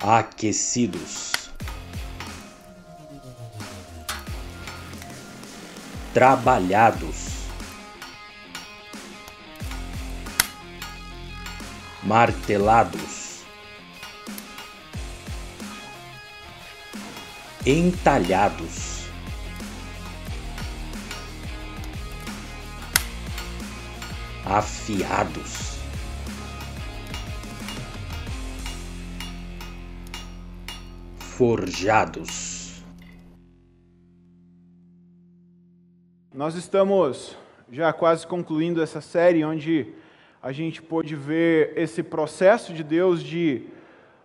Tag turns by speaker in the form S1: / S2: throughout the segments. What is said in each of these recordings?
S1: aquecidos, trabalhados, martelados, entalhados. Afiados. Forjados.
S2: Nós estamos já quase concluindo essa série onde a gente pôde ver esse processo de Deus de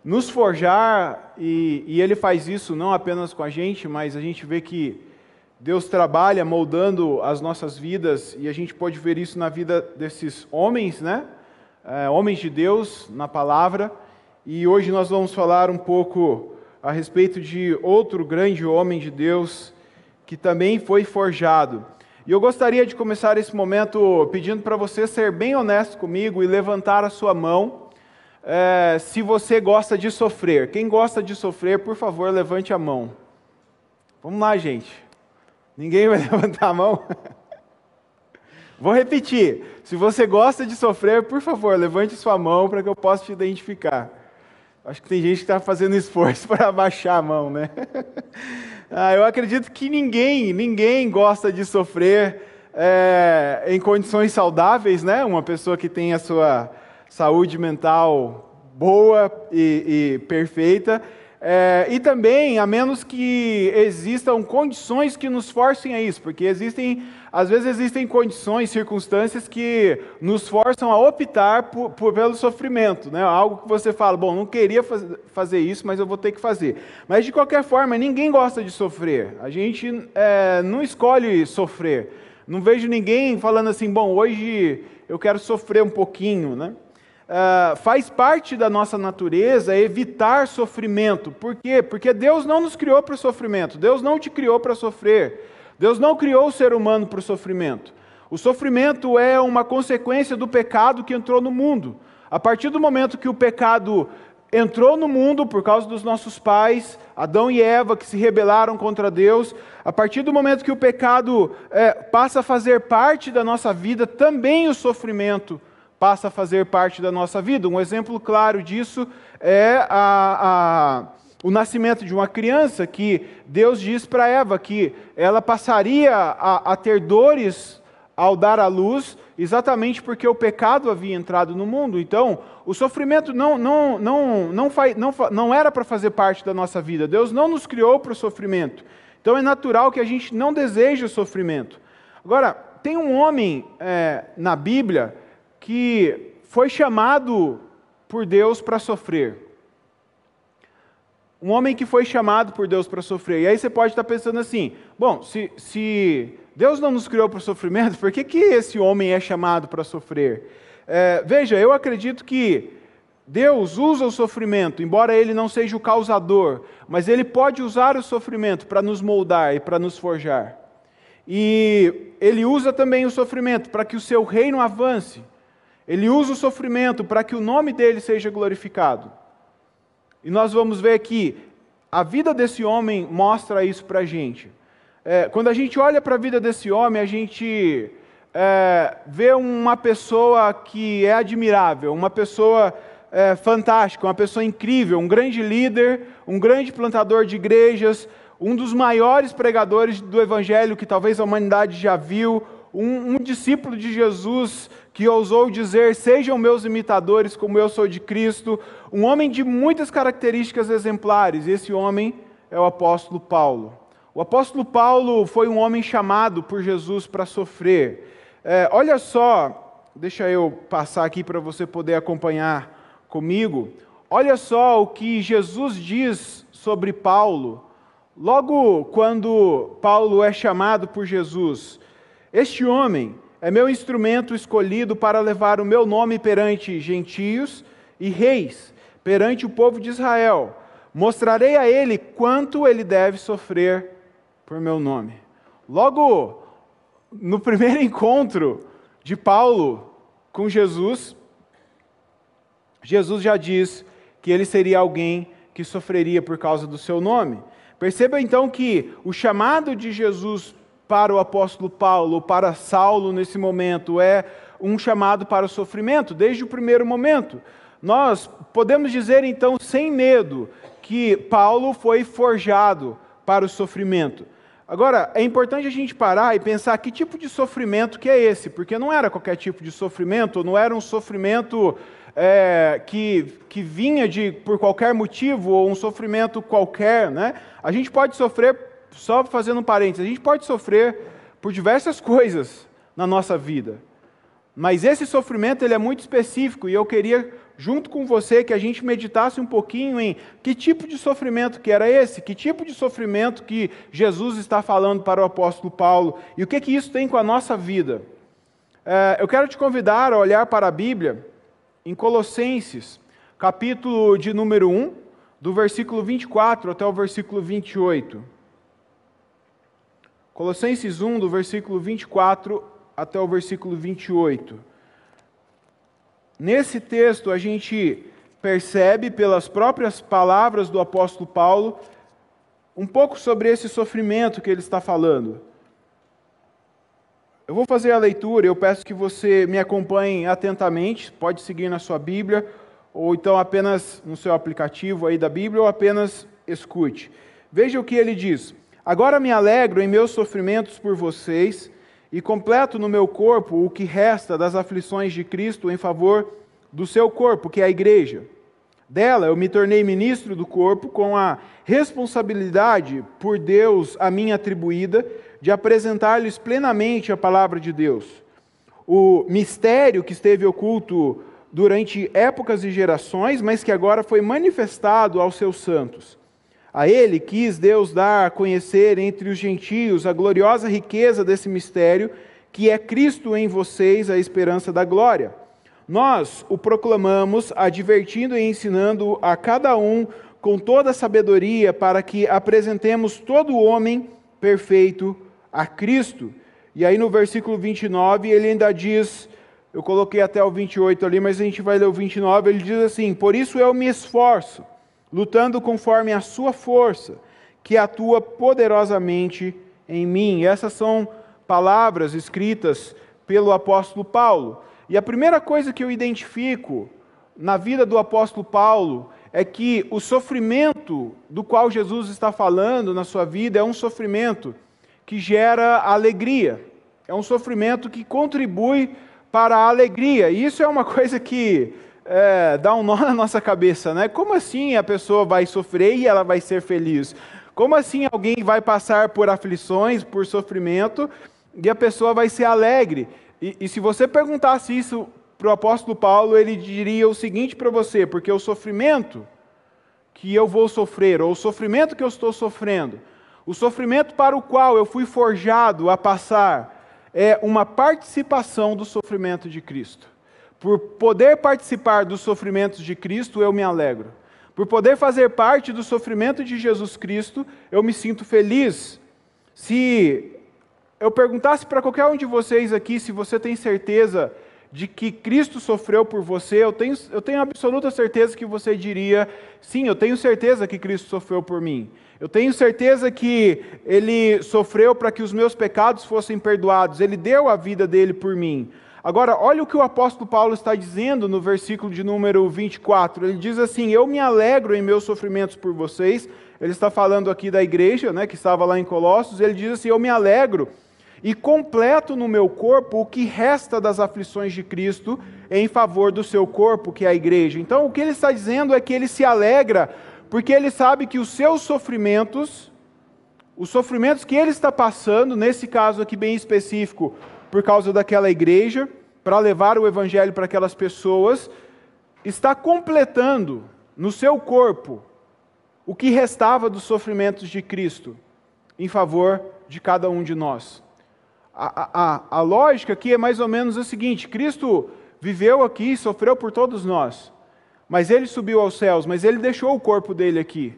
S2: nos forjar, e, e, Ele faz isso não apenas com a gente, mas a gente vê que Deus trabalha moldando as nossas vidas, e a gente pode ver isso na vida desses homens, né? É, homens de Deus, na palavra, e hoje nós vamos falar um pouco a respeito de outro grande homem de Deus que também foi forjado. E eu gostaria de começar esse momento pedindo para você ser bem honesto comigo e levantar a sua mão é, se você gosta de sofrer. Quem gosta de sofrer, por favor, levante a mão. Vamos lá, gente. Ninguém vai levantar a mão? Vou repetir. Se você gosta de sofrer, por favor, levante sua mão para que eu possa te identificar. Acho que tem gente que está fazendo esforço para abaixar a mão, né? ah, eu acredito que ninguém, ninguém gosta de sofrer é, em condições saudáveis, né? Uma pessoa que tem a sua saúde mental boa e, e perfeita. É, e também, a menos que existam condições que nos forcem a isso, porque existem às vezes existem condições, circunstâncias que nos forçam a optar por, por, pelo sofrimento, né? algo que você fala, bom, não queria faz, fazer isso, mas eu vou ter que fazer. Mas de qualquer forma, ninguém gosta de sofrer, a gente é, não escolhe sofrer. Não vejo ninguém falando assim, bom, hoje eu quero sofrer um pouquinho. Né? Uh, faz parte da nossa natureza evitar sofrimento. Por quê? Porque Deus não nos criou para o sofrimento, Deus não te criou para sofrer. Deus não criou o ser humano para o sofrimento. O sofrimento é uma consequência do pecado que entrou no mundo. A partir do momento que o pecado entrou no mundo por causa dos nossos pais, Adão e Eva, que se rebelaram contra Deus, a partir do momento que o pecado é, passa a fazer parte da nossa vida, também o sofrimento passa a fazer parte da nossa vida. Um exemplo claro disso é a, a o nascimento de uma criança que Deus diz para Eva que ela passaria a, a, ter dores ao dar à luz, exatamente porque o pecado havia entrado no mundo. Então, o sofrimento não, não, não, não, não, não era para fazer parte da nossa vida. Deus não nos criou para o sofrimento. Então, é natural que a gente não deseje o sofrimento. Agora, tem um homem é, na Bíblia que foi chamado por Deus para sofrer. Um homem que foi chamado por Deus para sofrer. E aí você pode estar pensando assim: bom, se, se Deus não nos criou para o sofrimento, por que, que esse homem é chamado para sofrer? É, veja, eu acredito que Deus usa o sofrimento, embora ele não seja o causador, mas ele pode usar o sofrimento para nos moldar e para nos forjar. E ele usa também o sofrimento para que o seu reino avance. Ele usa o sofrimento para que o nome dele seja glorificado. E nós vamos ver que a vida desse homem mostra isso para a gente. É, quando a gente olha para a vida desse homem, a gente é, vê uma pessoa que é admirável, uma pessoa é, fantástica, uma pessoa incrível, um grande líder, um grande plantador de igrejas, um dos maiores pregadores do evangelho que talvez a humanidade já viu, um, um discípulo de Jesus que ousou dizer: Sejam meus imitadores, como eu sou de Cristo. Um homem de muitas características exemplares. Esse homem é o apóstolo Paulo. O apóstolo Paulo foi um homem chamado por Jesus para sofrer. É, olha só, deixa eu passar aqui para você poder acompanhar comigo. Olha só o que Jesus diz sobre Paulo. Logo quando Paulo é chamado por Jesus, este homem é meu instrumento escolhido para levar o meu nome perante gentios e reis, perante o povo de Israel. Mostrarei a ele quanto ele deve sofrer por meu nome. Logo, no primeiro encontro de Paulo com Jesus, Jesus já diz que ele seria alguém que sofreria por causa do seu nome. Perceba então que o chamado de Jesus para o apóstolo Paulo, para Saulo nesse momento, é um chamado para o sofrimento, desde o primeiro momento. Nós podemos dizer então, sem medo, que Paulo foi forjado para o sofrimento. Agora, é importante a gente parar e pensar que tipo de sofrimento que é esse, porque não era qualquer tipo de sofrimento, não era um sofrimento é, que, que vinha de por qualquer motivo ou um sofrimento qualquer, né? A gente pode sofrer, só fazendo um parênteses, a gente pode sofrer por diversas coisas na nossa vida. Mas esse sofrimento ele é muito específico e eu queria junto com você que a gente meditasse um pouquinho em que tipo de sofrimento que era esse, que tipo de sofrimento que Jesus está falando para o apóstolo Paulo e o que que isso tem com a nossa vida. É, eu quero te convidar a olhar para a Bíblia em Colossenses, capítulo de número 1, do versículo 24 até o versículo 28. Colossenses 1, do versículo 24 até o versículo 28. Nesse texto, a gente percebe, pelas próprias palavras do apóstolo Paulo, um pouco sobre esse sofrimento que ele está falando. Eu vou fazer a leitura, eu peço que você me acompanhe atentamente, pode seguir na sua Bíblia, ou então apenas no seu aplicativo aí da Bíblia, ou apenas escute. Veja o que ele diz: Agora me alegro em meus sofrimentos por vocês, e completo no meu corpo o que resta das aflições de Cristo em favor do seu corpo, que é a igreja. Dela eu me tornei ministro do corpo com a responsabilidade por Deus a mim atribuída de apresentar-lhes plenamente a palavra de Deus. O mistério que esteve oculto durante épocas e gerações, mas que agora foi manifestado aos seus santos. A ele quis Deus dar a conhecer entre os gentios a gloriosa riqueza desse mistério, que é Cristo em vocês, a esperança da glória. Nós o proclamamos, advertindo e ensinando a cada um com toda sabedoria, para que apresentemos todo homem perfeito a Cristo. E aí no versículo 29 ele ainda diz, eu coloquei até o 28 ali, mas a gente vai ler o 29, ele diz assim: Por isso eu me esforço, lutando conforme a sua força, que atua poderosamente em mim. Essas são palavras escritas pelo apóstolo Paulo. E a primeira coisa que eu identifico na vida do apóstolo Paulo é que o sofrimento do qual Jesus está falando na sua vida é um sofrimento que gera alegria. É um sofrimento que contribui para a alegria. E isso é uma coisa que é, dá um nó na nossa cabeça, né? Como assim a pessoa vai sofrer e ela vai ser feliz? Como assim alguém vai passar por aflições, por sofrimento, e a pessoa vai ser alegre? E, e se você perguntasse isso para o apóstolo Paulo, ele diria o seguinte para você: porque o sofrimento que eu vou sofrer, ou o sofrimento que eu estou sofrendo, o sofrimento para o qual eu fui forjado a passar é uma participação do sofrimento de Cristo. Por poder participar dos sofrimentos de Cristo, eu me alegro. Por poder fazer parte do sofrimento de Jesus Cristo, eu me sinto feliz. Se eu perguntasse para qualquer um de vocês aqui se você tem certeza de que Cristo sofreu por você, eu tenho, eu tenho absoluta certeza que você diria: sim, eu tenho certeza que Cristo sofreu por mim. Eu tenho certeza que ele sofreu para que os meus pecados fossem perdoados, ele deu a vida dele por mim. Agora, olha o que o apóstolo Paulo está dizendo no versículo de número 24. Ele diz assim: Eu me alegro em meus sofrimentos por vocês. Ele está falando aqui da igreja, né, que estava lá em Colossos. Ele diz assim: Eu me alegro e completo no meu corpo o que resta das aflições de Cristo em favor do seu corpo, que é a igreja. Então, o que ele está dizendo é que ele se alegra porque ele sabe que os seus sofrimentos, os sofrimentos que ele está passando, nesse caso aqui bem específico, por causa daquela igreja, para levar o evangelho para aquelas pessoas, está completando no seu corpo o que restava dos sofrimentos de Cristo em favor de cada um de nós. A, a, a lógica aqui é mais ou menos a seguinte: Cristo viveu aqui, sofreu por todos nós. Mas ele subiu aos céus, mas ele deixou o corpo dele aqui.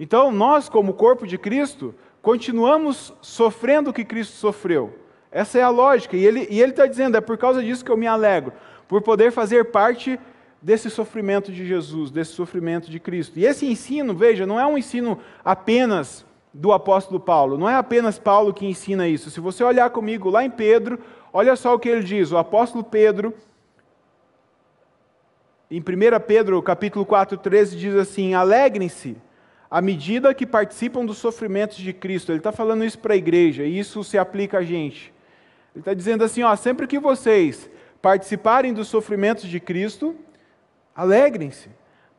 S2: Então, nós, como corpo de Cristo, continuamos sofrendo o que Cristo sofreu. Essa é a lógica. E ele está dizendo: é por causa disso que eu me alegro, por poder fazer parte desse sofrimento de Jesus, desse sofrimento de Cristo. E esse ensino, veja, não é um ensino apenas do apóstolo Paulo, não é apenas Paulo que ensina isso. Se você olhar comigo lá em Pedro, olha só o que ele diz. O apóstolo Pedro, em 1 Pedro, capítulo 4, 13, diz assim: Alegrem-se à medida que participam dos sofrimentos de Cristo. Ele está falando isso para a igreja, e isso se aplica a gente. Ele está dizendo assim: ó, sempre que vocês participarem dos sofrimentos de Cristo, Alegrem-se,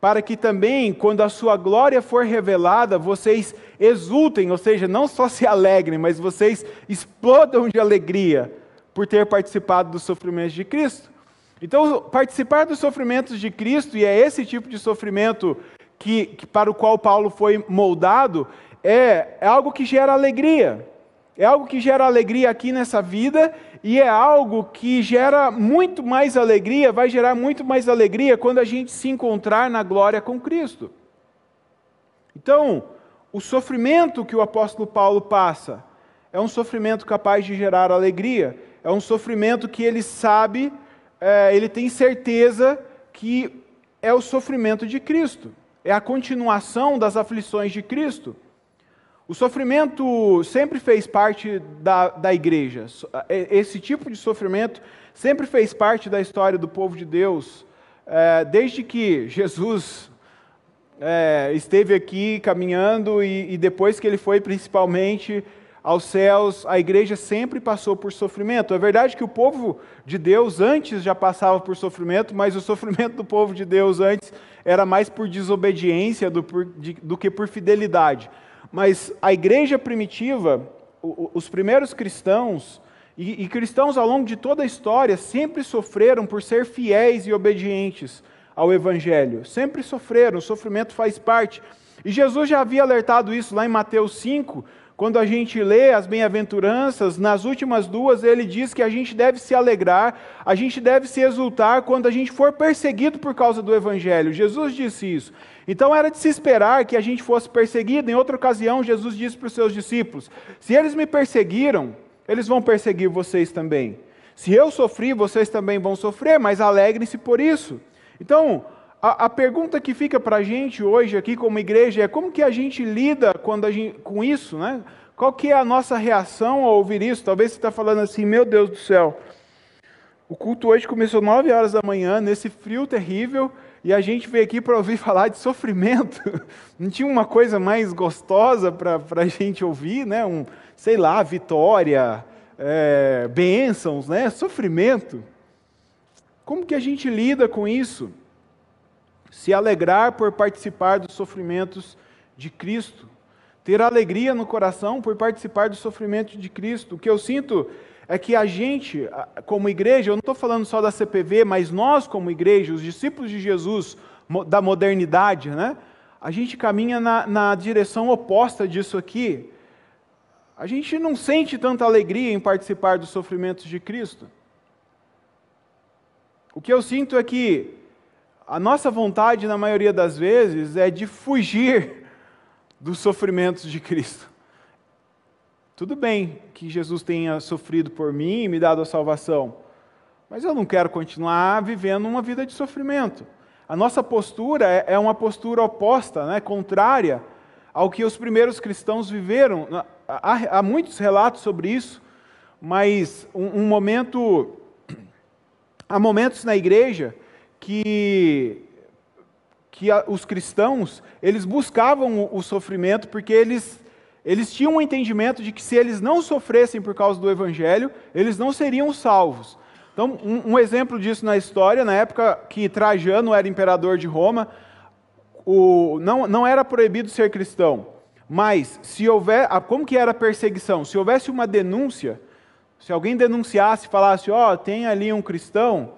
S2: para que também, quando a sua glória for revelada, vocês exultem, ou seja, não só se alegrem, mas vocês explodam de alegria por ter participado dos sofrimentos de Cristo. Então, participar dos sofrimentos de Cristo, e é esse tipo de sofrimento que, que para o qual Paulo foi moldado, é, é algo que gera alegria. É algo que gera alegria aqui nessa vida e é algo que gera muito mais alegria, vai gerar muito mais alegria quando a gente se encontrar na glória com Cristo. Então, o sofrimento que o apóstolo Paulo passa é um sofrimento capaz de gerar alegria, é um sofrimento que ele sabe, é, ele tem certeza que é o sofrimento de Cristo, é a continuação das aflições de Cristo. O sofrimento sempre fez parte da, da igreja. Esse tipo de sofrimento sempre fez parte da história do povo de Deus. É, desde que Jesus é, esteve aqui caminhando e, e depois que ele foi principalmente aos céus, a igreja sempre passou por sofrimento. É verdade que o povo de Deus antes já passava por sofrimento, mas o sofrimento do povo de Deus antes era mais por desobediência do, por, de, do que por fidelidade. Mas a igreja primitiva, os primeiros cristãos, e, cristãos ao longo de toda a história, sempre sofreram por ser fiéis e obedientes ao Evangelho. Sempre sofreram, o sofrimento faz parte. E Jesus já havia alertado isso lá em Mateus 5, quando a gente lê as bem-aventuranças, nas últimas duas ele diz que a gente deve se alegrar, a gente deve se exultar quando a gente for perseguido por causa do Evangelho. Jesus disse isso. Então era de se esperar que a gente fosse perseguido. Em outra ocasião, Jesus disse para os seus discípulos: Se eles me perseguiram, eles vão perseguir vocês também. Se eu sofri, vocês também vão sofrer, mas alegrem-se por isso. Então, a, a pergunta que fica para a gente hoje aqui como igreja é como que a gente lida quando a gente, com isso, né? Qual que é a nossa reação ao ouvir isso? Talvez você está falando assim, meu Deus do céu, o culto hoje começou 9 horas da manhã, nesse frio terrível, e a gente veio aqui para ouvir falar de sofrimento. Não tinha uma coisa mais gostosa para a gente ouvir, né? Um, sei lá, vitória, é, bênçãos, né? Sofrimento. Como que a gente lida com isso? Se alegrar por participar dos sofrimentos de Cristo, ter alegria no coração por participar dos sofrimentos de Cristo. O que eu sinto é que a gente, como igreja, eu não estou falando só da CPV, mas nós, como igreja, os discípulos de Jesus da modernidade, né? a gente caminha na, na direção oposta disso aqui. A gente não sente tanta alegria em participar dos sofrimentos de Cristo. O que eu sinto é que a nossa vontade, na maioria das vezes, é de fugir dos sofrimentos de Cristo. Tudo bem que Jesus tenha sofrido por mim e me dado a salvação, mas eu não quero continuar vivendo uma vida de sofrimento. A nossa postura é, é uma postura oposta, né, contrária ao que os primeiros cristãos viveram. Há, há muitos relatos sobre isso, mas um, um momento, há momentos na igreja que, que a, os cristãos eles buscavam o, o sofrimento porque eles, eles tinham um entendimento de que se eles não sofressem por causa do evangelho, eles não seriam salvos. Então, um, um exemplo disso na história, na época que Trajano era imperador de Roma, o, não, não era proibido ser cristão. Mas, se houver. Como que era a perseguição? Se houvesse uma denúncia, se alguém denunciasse, falasse, ó, oh, tem ali um cristão,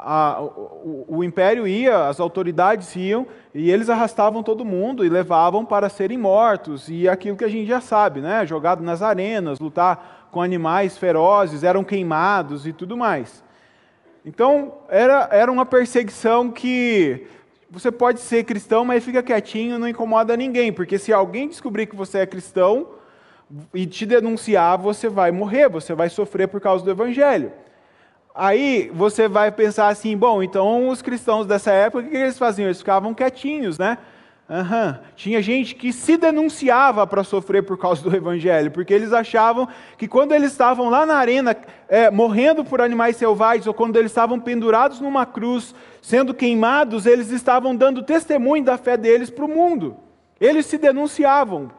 S2: a, o, o, império ia, as autoridades iam, e eles arrastavam todo mundo e levavam para serem mortos, e aquilo que a gente já sabe, né? jogado nas arenas, lutar com animais ferozes, eram queimados e tudo mais. Então, era, era uma perseguição que você pode ser cristão, mas fica quietinho, não incomoda ninguém, porque se alguém descobrir que você é cristão e te denunciar, você vai morrer, você vai sofrer por causa do evangelho. Aí você vai pensar assim, bom, então os cristãos dessa época, o que eles faziam? Eles ficavam quietinhos, né? Uhum. Tinha gente que se denunciava para sofrer por causa do Evangelho, porque eles achavam que quando eles estavam lá na arena, é, morrendo por animais selvagens, ou quando eles estavam pendurados numa cruz, sendo queimados, eles estavam dando testemunho da fé deles para o mundo. Eles se denunciavam.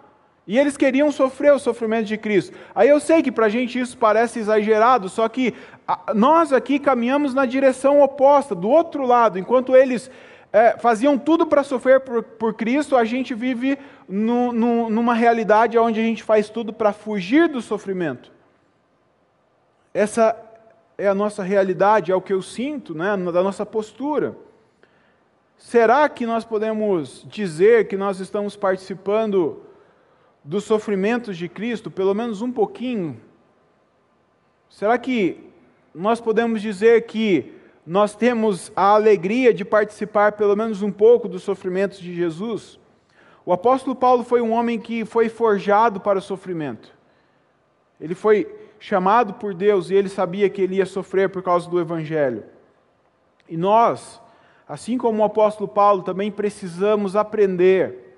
S2: E eles queriam sofrer o sofrimento de Cristo. Aí eu sei que para a gente isso parece exagerado, só que nós aqui caminhamos na direção oposta, do outro lado. Enquanto eles é, faziam tudo para sofrer por, por, Cristo, a gente vive no, no, numa realidade onde a gente faz tudo para fugir do sofrimento. Essa é a nossa realidade, é o que eu sinto, né, da nossa postura. Será que nós podemos dizer que nós estamos participando dos sofrimentos de Cristo, pelo menos um pouquinho? Será que nós podemos dizer que nós temos a alegria de participar pelo menos um pouco dos sofrimentos de Jesus. O apóstolo Paulo foi um homem que foi forjado para o sofrimento. Ele foi chamado por Deus e ele sabia que ele ia sofrer por causa do evangelho. E nós, assim como o apóstolo Paulo, também precisamos aprender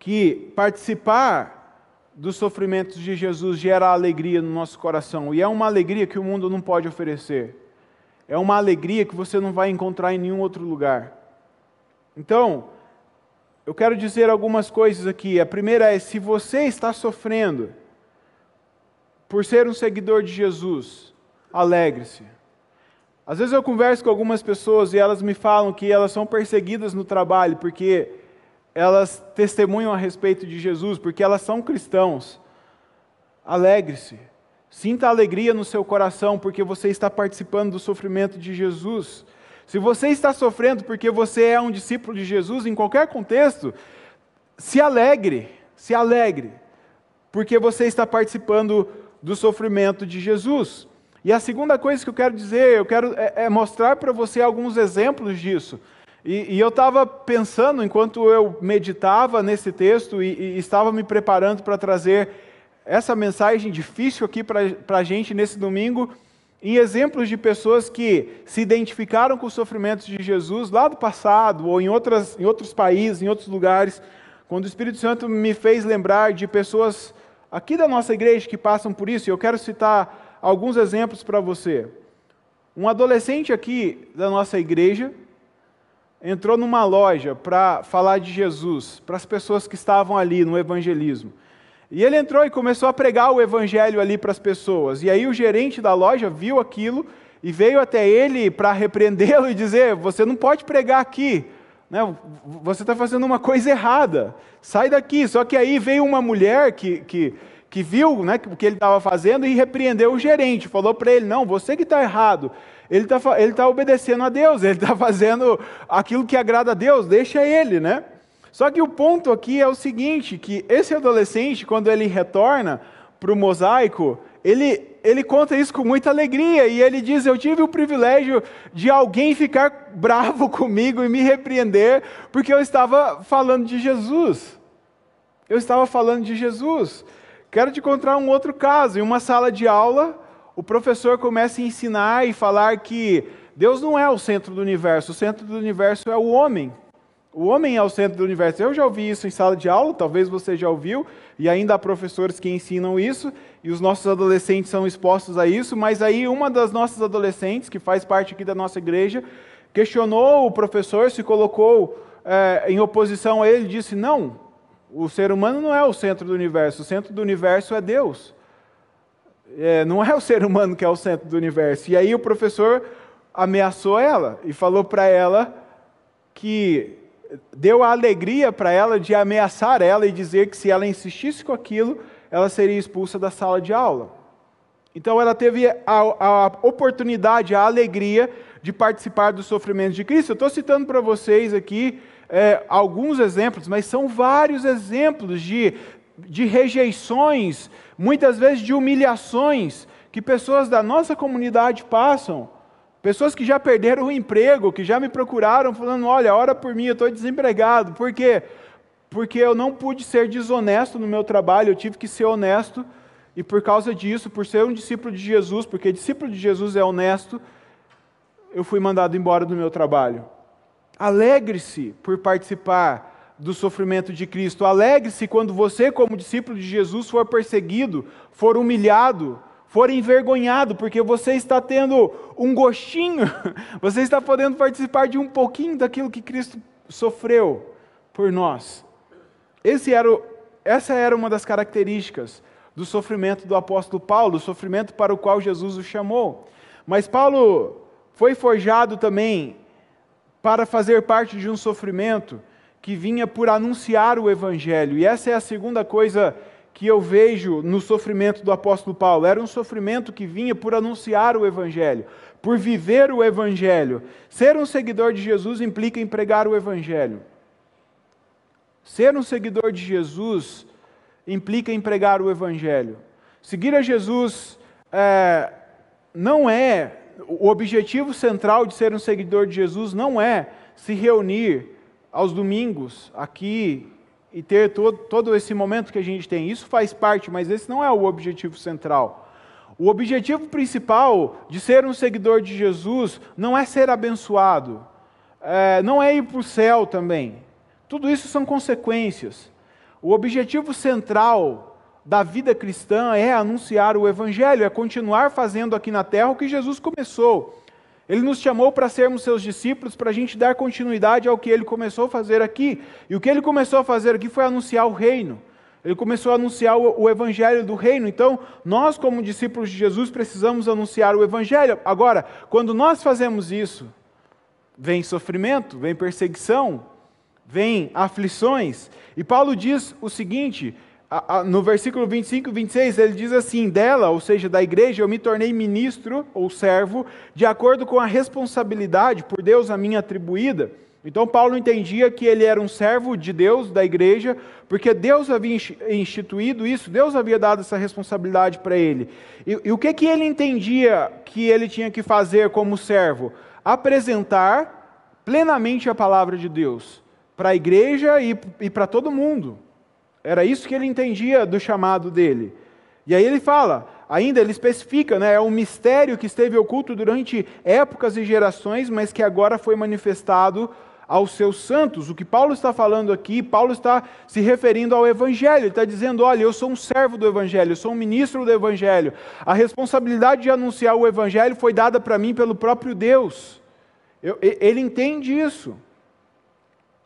S2: que participar dos sofrimentos de Jesus gera alegria no nosso coração, e é uma alegria que o mundo não pode oferecer. É uma alegria que você não vai encontrar em nenhum outro lugar. Então, eu quero dizer algumas coisas aqui. A primeira é: se você está sofrendo por ser um seguidor de Jesus, alegre-se. Às vezes eu converso com algumas pessoas e elas me falam que elas são perseguidas no trabalho porque elas testemunham a respeito de Jesus, porque elas são cristãos. Alegre-se. Sinta alegria no seu coração porque você está participando do sofrimento de Jesus. Se você está sofrendo porque você é um discípulo de Jesus, em qualquer contexto, se alegre, se alegre, porque você está participando do sofrimento de Jesus. E a segunda coisa que eu quero dizer, eu quero é, é mostrar para você alguns exemplos disso. E, e eu estava pensando, enquanto eu meditava nesse texto e, e estava me preparando para trazer essa mensagem difícil aqui para a gente nesse domingo, em exemplos de pessoas que se identificaram com os sofrimentos de Jesus lá do passado, ou em, outras, em outros países, em outros lugares, quando o Espírito Santo me fez lembrar de pessoas aqui da nossa igreja que passam por isso, e eu quero citar alguns exemplos para você. Um adolescente aqui da nossa igreja entrou numa loja para falar de Jesus para as pessoas que estavam ali no evangelismo. E ele entrou e começou a pregar o evangelho ali para as pessoas. E aí o gerente da loja viu aquilo e veio até ele para repreendê-lo e dizer: Você não pode pregar aqui. Né? Você está fazendo uma coisa errada. Sai daqui. Só que aí veio uma mulher que, que, que viu né, o que ele estava fazendo e repreendeu o gerente. Falou para ele: Não, você que está errado. Ele está ele tá obedecendo a Deus, ele está fazendo aquilo que agrada a Deus, deixa ele, né? Só que o ponto aqui é o seguinte, que esse adolescente, quando ele retorna para o mosaico, ele, ele conta isso com muita alegria e ele diz: Eu tive o privilégio de alguém ficar bravo comigo e me repreender, porque eu estava falando de Jesus. Eu estava falando de Jesus. Quero te contar um outro caso. Em uma sala de aula, o professor começa a ensinar e falar que Deus não é o centro do universo, o centro do universo é o homem. O homem é o centro do universo. Eu já ouvi isso em sala de aula, talvez você já ouviu, e ainda há professores que ensinam isso, e os nossos adolescentes são expostos a isso, mas aí uma das nossas adolescentes, que faz parte aqui da nossa igreja, questionou o professor, se colocou é, em oposição a ele, disse: Não, o ser humano não é o centro do universo, o centro do universo é Deus. É, não é o ser humano que é o centro do universo. E aí o professor ameaçou ela e falou para ela que deu a alegria para ela de ameaçar ela e dizer que se ela insistisse com aquilo, ela seria expulsa da sala de aula. Então ela teve a, a oportunidade, a alegria de participar do sofrimento de Cristo. Eu estou citando para vocês aqui é, alguns exemplos, mas são vários exemplos de, de rejeições, muitas vezes de humilhações que pessoas da nossa comunidade passam Pessoas que já perderam o emprego, que já me procuraram falando: olha, ora por mim, eu estou desempregado. Por quê? Porque eu não pude ser desonesto no meu trabalho, eu tive que ser honesto e por causa disso, por ser um discípulo de Jesus, porque discípulo de Jesus é honesto, eu fui mandado embora do meu trabalho. Alegre-se por participar do sofrimento de Cristo. Alegre-se quando você, como discípulo de Jesus, for perseguido, for humilhado, for envergonhado, porque você está tendo um gostinho, você está podendo participar de um pouquinho daquilo que Cristo sofreu por nós. Era, essa era uma das características do sofrimento do apóstolo Paulo, o sofrimento para o qual Jesus o chamou. Mas Paulo foi forjado também para fazer parte de um sofrimento que vinha por anunciar o evangelho. E essa é a segunda coisa que eu vejo no sofrimento do apóstolo Paulo. Era um sofrimento que vinha por anunciar o evangelho, por viver o evangelho. Ser um seguidor de Jesus implica em pregar o evangelho. Ser um seguidor de Jesus implica em pregar o Evangelho. Seguir a Jesus é, não é, o objetivo central de ser um seguidor de Jesus não é se reunir aos domingos aqui e ter todo, todo esse momento que a gente tem. Isso faz parte, mas esse não é o objetivo central. O objetivo principal de ser um seguidor de Jesus não é ser abençoado, é, não é ir para o céu também. Tudo isso são consequências. O objetivo central da vida cristã é anunciar o Evangelho, é continuar fazendo aqui na terra o que Jesus começou. Ele nos chamou para sermos seus discípulos, para a gente dar continuidade ao que ele começou a fazer aqui. E o que ele começou a fazer aqui foi anunciar o reino. Ele começou a anunciar o, evangelho do reino. Então, nós, como discípulos de Jesus, precisamos anunciar o evangelho. Agora, quando nós fazemos isso, vem sofrimento, vem perseguição, vem aflições. E Paulo diz o seguinte, no versículo 25 e 26, ele diz assim: Dela, ou seja, da igreja, eu me tornei ministro ou servo, de acordo com a responsabilidade por Deus a mim atribuída. Então, Paulo entendia que ele era um servo de Deus, da igreja, porque Deus havia instituído isso, Deus havia dado essa responsabilidade para ele. E, e o que, que ele entendia que ele tinha que fazer como servo? Apresentar plenamente a palavra de Deus para a igreja e, e para todo mundo. Era isso que ele entendia do chamado dele. E aí ele fala, ainda ele especifica, né, é um mistério que esteve oculto durante épocas e gerações, mas que agora foi manifestado aos seus santos. O que Paulo está falando aqui, Paulo está se referindo ao Evangelho. Ele está dizendo: olha, eu sou um servo do Evangelho, eu sou um ministro do Evangelho. A responsabilidade de anunciar o Evangelho foi dada para mim pelo próprio Deus. Eu, ele entende isso.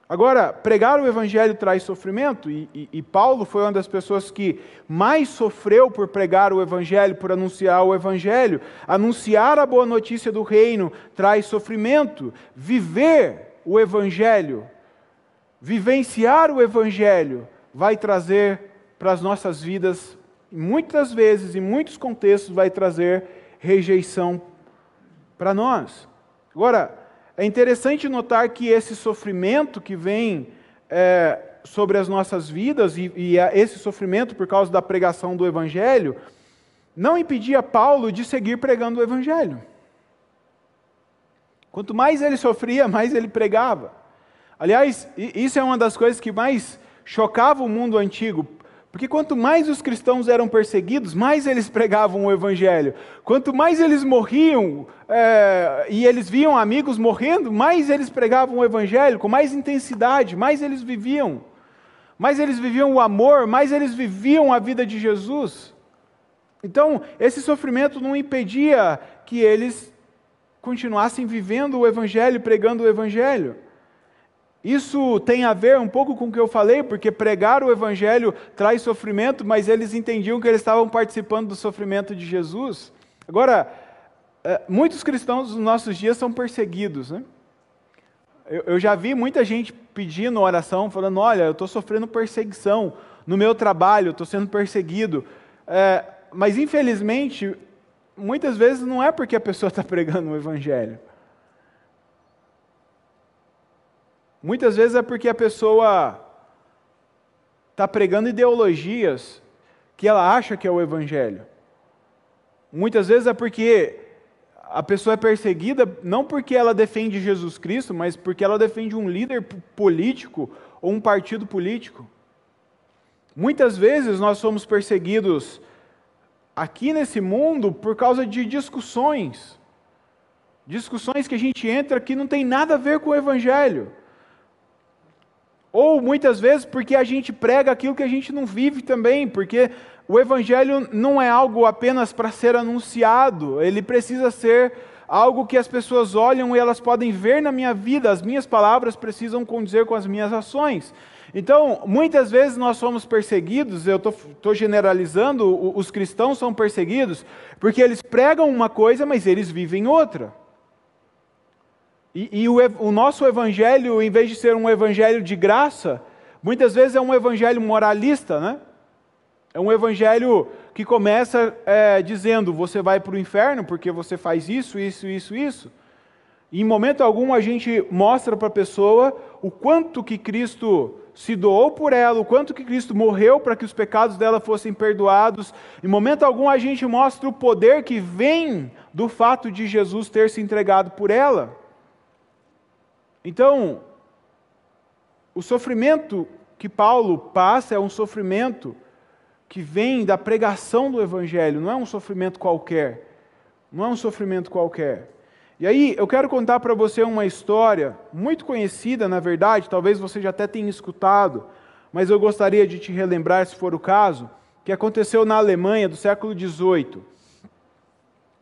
S2: Agora, pregar o Evangelho traz sofrimento, e, e, e, Paulo foi uma das pessoas que mais sofreu por pregar o Evangelho, por anunciar o Evangelho. Anunciar a boa notícia do reino traz sofrimento. Viver o Evangelho, vivenciar o Evangelho, vai trazer para as nossas vidas, muitas vezes, em muitos contextos, vai trazer rejeição para nós. Agora, é interessante notar que esse sofrimento que vem é, sobre as nossas vidas, e, e esse sofrimento por causa da pregação do Evangelho, não impedia Paulo de seguir pregando o Evangelho. Quanto mais ele sofria, mais ele pregava. Aliás, isso é uma das coisas que mais chocava o mundo antigo. Porque quanto mais os cristãos eram perseguidos, mais eles pregavam o Evangelho. Quanto mais eles morriam é, e eles viam amigos morrendo, mais eles pregavam o Evangelho com mais intensidade, mais eles viviam. Mais eles viviam o amor, mais eles viviam a vida de Jesus. Então, esse sofrimento não impedia que eles continuassem vivendo o Evangelho, pregando o Evangelho. Isso tem a ver um pouco com o que eu falei, porque pregar o Evangelho traz sofrimento, mas eles entendiam que eles estavam participando do sofrimento de Jesus. Agora, é, muitos cristãos nos nossos dias são perseguidos. Né? Eu já vi muita gente pedindo oração, falando: Olha, eu estou sofrendo perseguição no meu trabalho, estou sendo perseguido. É, mas, infelizmente, muitas vezes não é porque a pessoa está pregando o Evangelho. Muitas vezes é porque a pessoa está pregando ideologias que ela acha que é o Evangelho. Muitas vezes é porque a pessoa é perseguida não porque ela defende Jesus Cristo, mas porque ela defende um líder político ou um partido político. Muitas vezes nós somos perseguidos aqui nesse mundo por causa de discussões. Discussões que a gente entra que não tem nada a ver com o Evangelho. Ou muitas vezes porque a gente prega aquilo que a gente não vive também, porque o Evangelho não é algo apenas para ser anunciado, ele precisa ser algo que as pessoas olham e elas podem ver na minha vida, as minhas palavras precisam condizer com as minhas ações. Então, muitas vezes nós somos perseguidos, eu estou generalizando, os cristãos são perseguidos porque eles pregam uma coisa, mas eles vivem outra. E, e o, o nosso evangelho, em vez de ser um evangelho de graça, muitas vezes é um evangelho moralista, né? É um evangelho que começa é, dizendo: você vai para o inferno porque você faz isso, isso, isso, isso. E em momento algum a gente mostra para a pessoa o quanto que Cristo se doou por ela, o quanto que Cristo morreu para que os pecados dela fossem perdoados. Em momento algum a gente mostra o poder que vem do fato de Jesus ter se entregado por ela. Então, o sofrimento que Paulo passa é um sofrimento que vem da pregação do Evangelho, não é um sofrimento qualquer. Não é um sofrimento qualquer. E aí, eu quero contar para você uma história muito conhecida, na verdade, talvez você já até tenha escutado, mas eu gostaria de te relembrar, se for o caso, que aconteceu na Alemanha do século XVIII.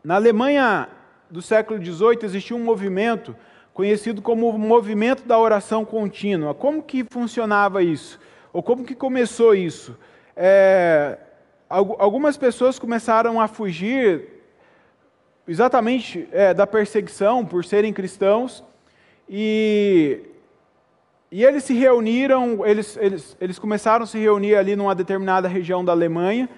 S2: Na Alemanha do século XVIII existia um movimento conhecido como o movimento da oração contínua. Como que funcionava isso? Ou como que começou isso? É, algumas pessoas começaram a fugir exatamente é, da perseguição por serem cristãos e, e eles se reuniram, eles, eles, eles começaram a se reunir ali numa determinada região da Alemanha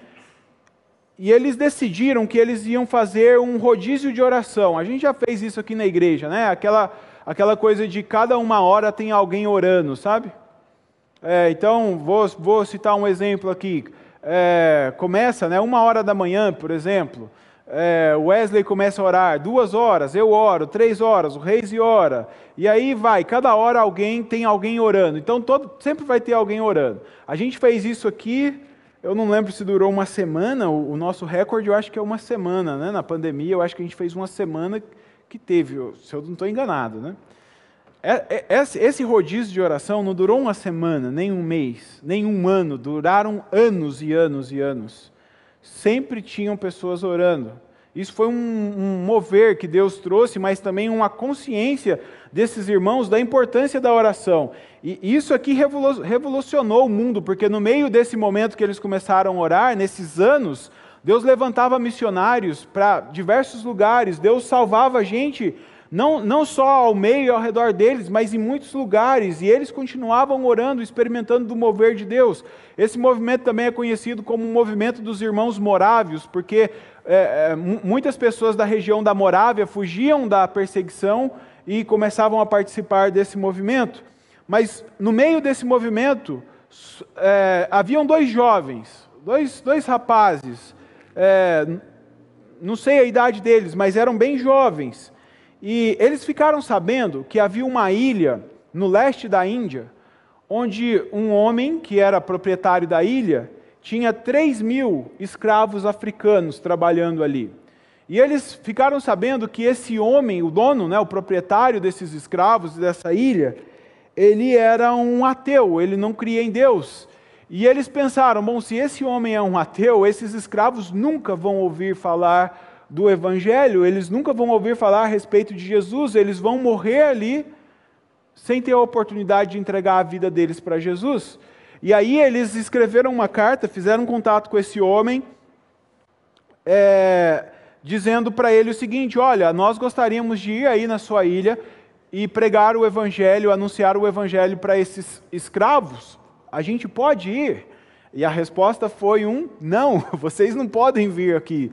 S2: e eles decidiram que eles iam fazer um rodízio de oração. A gente já fez isso aqui na igreja, né? Aquela, aquela coisa de cada uma hora tem alguém orando, sabe? É, então, vou, vou, citar um exemplo aqui. É, começa, né, uma hora da manhã, por exemplo. É, Wesley começa a orar duas horas, eu oro, três horas, o Reis ora. E aí vai, cada hora alguém tem alguém orando. Então todo, sempre vai ter alguém orando. A gente fez isso aqui eu não lembro se durou uma semana, o, nosso recorde eu acho que é uma semana, né? Na pandemia eu acho que a gente fez uma semana que teve, se eu não estou enganado, né? É, é, esse rodízio de oração não durou uma semana, nem um mês, nem um ano, duraram anos e anos e anos. Sempre tinham pessoas orando. Isso foi um, um, mover que Deus trouxe, mas também uma consciência desses irmãos da importância da oração. E isso aqui revolucionou o mundo, porque no meio desse momento que eles começaram a orar, nesses anos, Deus levantava missionários para diversos lugares, Deus salvava gente, não, não só ao meio e ao redor deles, mas em muitos lugares, e eles continuavam orando, experimentando do mover de Deus. Esse movimento também é conhecido como o movimento dos irmãos morávios, porque é, é, muitas pessoas da região da Morávia fugiam da perseguição e começavam a participar desse movimento. Mas no meio desse movimento, é, haviam dois jovens, dois, dois rapazes, é, não sei a idade deles, mas eram bem jovens. E eles ficaram sabendo que havia uma ilha no leste da Índia, onde um homem que era proprietário da ilha tinha 3 mil escravos africanos trabalhando ali. E eles ficaram sabendo que esse homem, o dono, né, o proprietário desses escravos dessa ilha, ele era um ateu, ele não cria em Deus. E eles pensaram: bom, se esse homem é um ateu, esses escravos nunca vão ouvir falar do Evangelho, eles nunca vão ouvir falar a respeito de Jesus, eles vão morrer ali sem ter a oportunidade de entregar a vida deles para Jesus. E aí eles escreveram uma carta, fizeram contato com esse homem, é, dizendo para ele o seguinte: Olha, nós gostaríamos de ir aí na sua ilha e pregar o evangelho, anunciar o evangelho para esses escravos. A gente pode ir? E a resposta foi um não, vocês não podem vir aqui.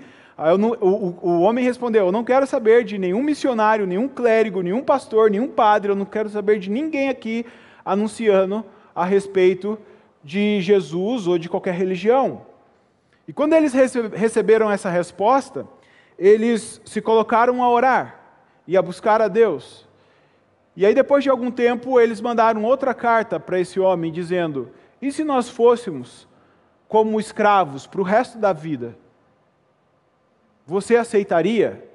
S2: Não, o, o, homem respondeu: Eu não quero saber de nenhum missionário, nenhum clérigo, nenhum pastor, nenhum padre, eu não quero saber de ninguém aqui anunciando a respeito de Jesus ou de qualquer religião. E quando eles receberam essa resposta, eles se colocaram a orar e a buscar a Deus. E aí, depois de algum tempo, eles mandaram outra carta para esse homem, dizendo: E se nós fôssemos como escravos para o resto da vida? você aceitaria?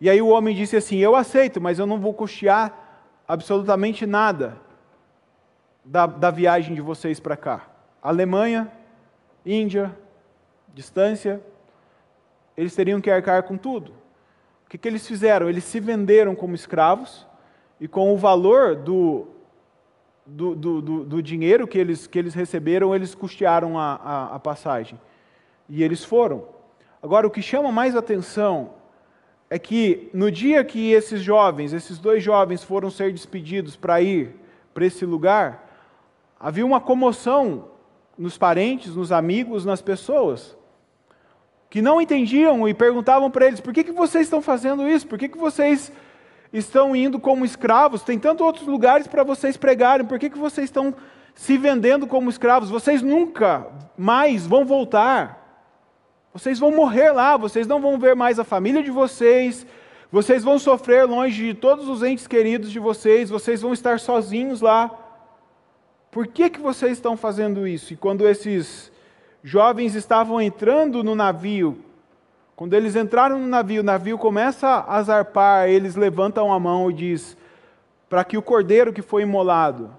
S2: E aí o homem disse assim: Eu aceito, mas eu não vou custear absolutamente nada da, da viagem de vocês para cá. Alemanha, Índia, distância, eles teriam que arcar com tudo. O que, que eles fizeram? Eles se venderam como escravos e com o valor do, do, do, do, do dinheiro que eles, que eles receberam, eles custearam a, a, a passagem. E eles foram. Agora, o que chama mais atenção é que no dia que esses jovens, esses dois jovens foram ser despedidos para ir para esse lugar, havia uma comoção nos parentes, nos amigos, nas pessoas, que não entendiam e perguntavam para eles: por que, que vocês estão fazendo isso? Por que, que vocês estão indo como escravos? Tem tantos outros lugares para vocês pregarem, por que, que vocês estão se vendendo como escravos? Vocês nunca mais vão voltar. Vocês vão morrer lá, vocês não vão ver mais a família de vocês, vocês vão sofrer longe de todos os entes queridos de vocês, vocês vão estar sozinhos lá. Por que, que vocês estão fazendo isso? E quando esses jovens estavam entrando no navio, quando eles entraram no navio, o navio começa a zarpar, eles levantam a mão e diz: para que o cordeiro que foi imolado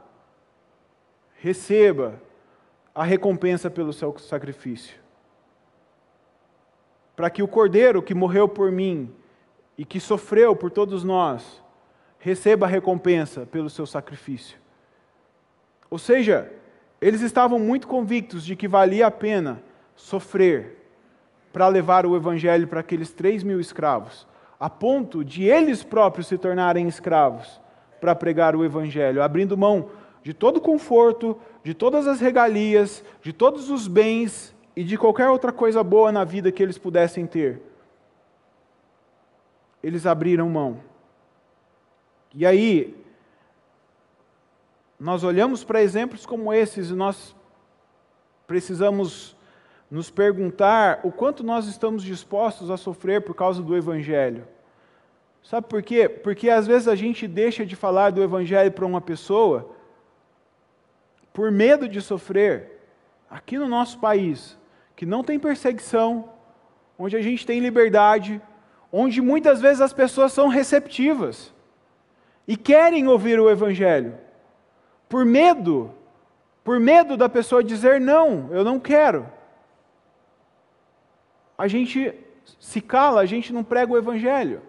S2: receba a recompensa pelo seu sacrifício para que o Cordeiro que morreu por mim e que sofreu por todos nós receba a recompensa pelo seu sacrifício. Ou seja, eles estavam muito convictos de que valia a pena sofrer para levar o Evangelho para aqueles três mil escravos, a ponto de eles próprios se tornarem escravos para pregar o Evangelho, abrindo mão de todo o conforto, de todas as regalias, de todos os bens e de qualquer outra coisa boa na vida que eles pudessem ter. Eles abriram mão. E aí, nós olhamos para exemplos como esses e nós precisamos nos perguntar o quanto nós estamos dispostos a sofrer por causa do Evangelho. Sabe por quê? Porque às vezes a gente deixa de falar do Evangelho para uma pessoa por medo de sofrer. Aqui no nosso país, que não tem perseguição, onde a gente tem liberdade, onde muitas vezes as pessoas são receptivas e querem ouvir o Evangelho, por medo, por medo da pessoa dizer não, eu não quero. A gente se cala, a gente não prega o Evangelho.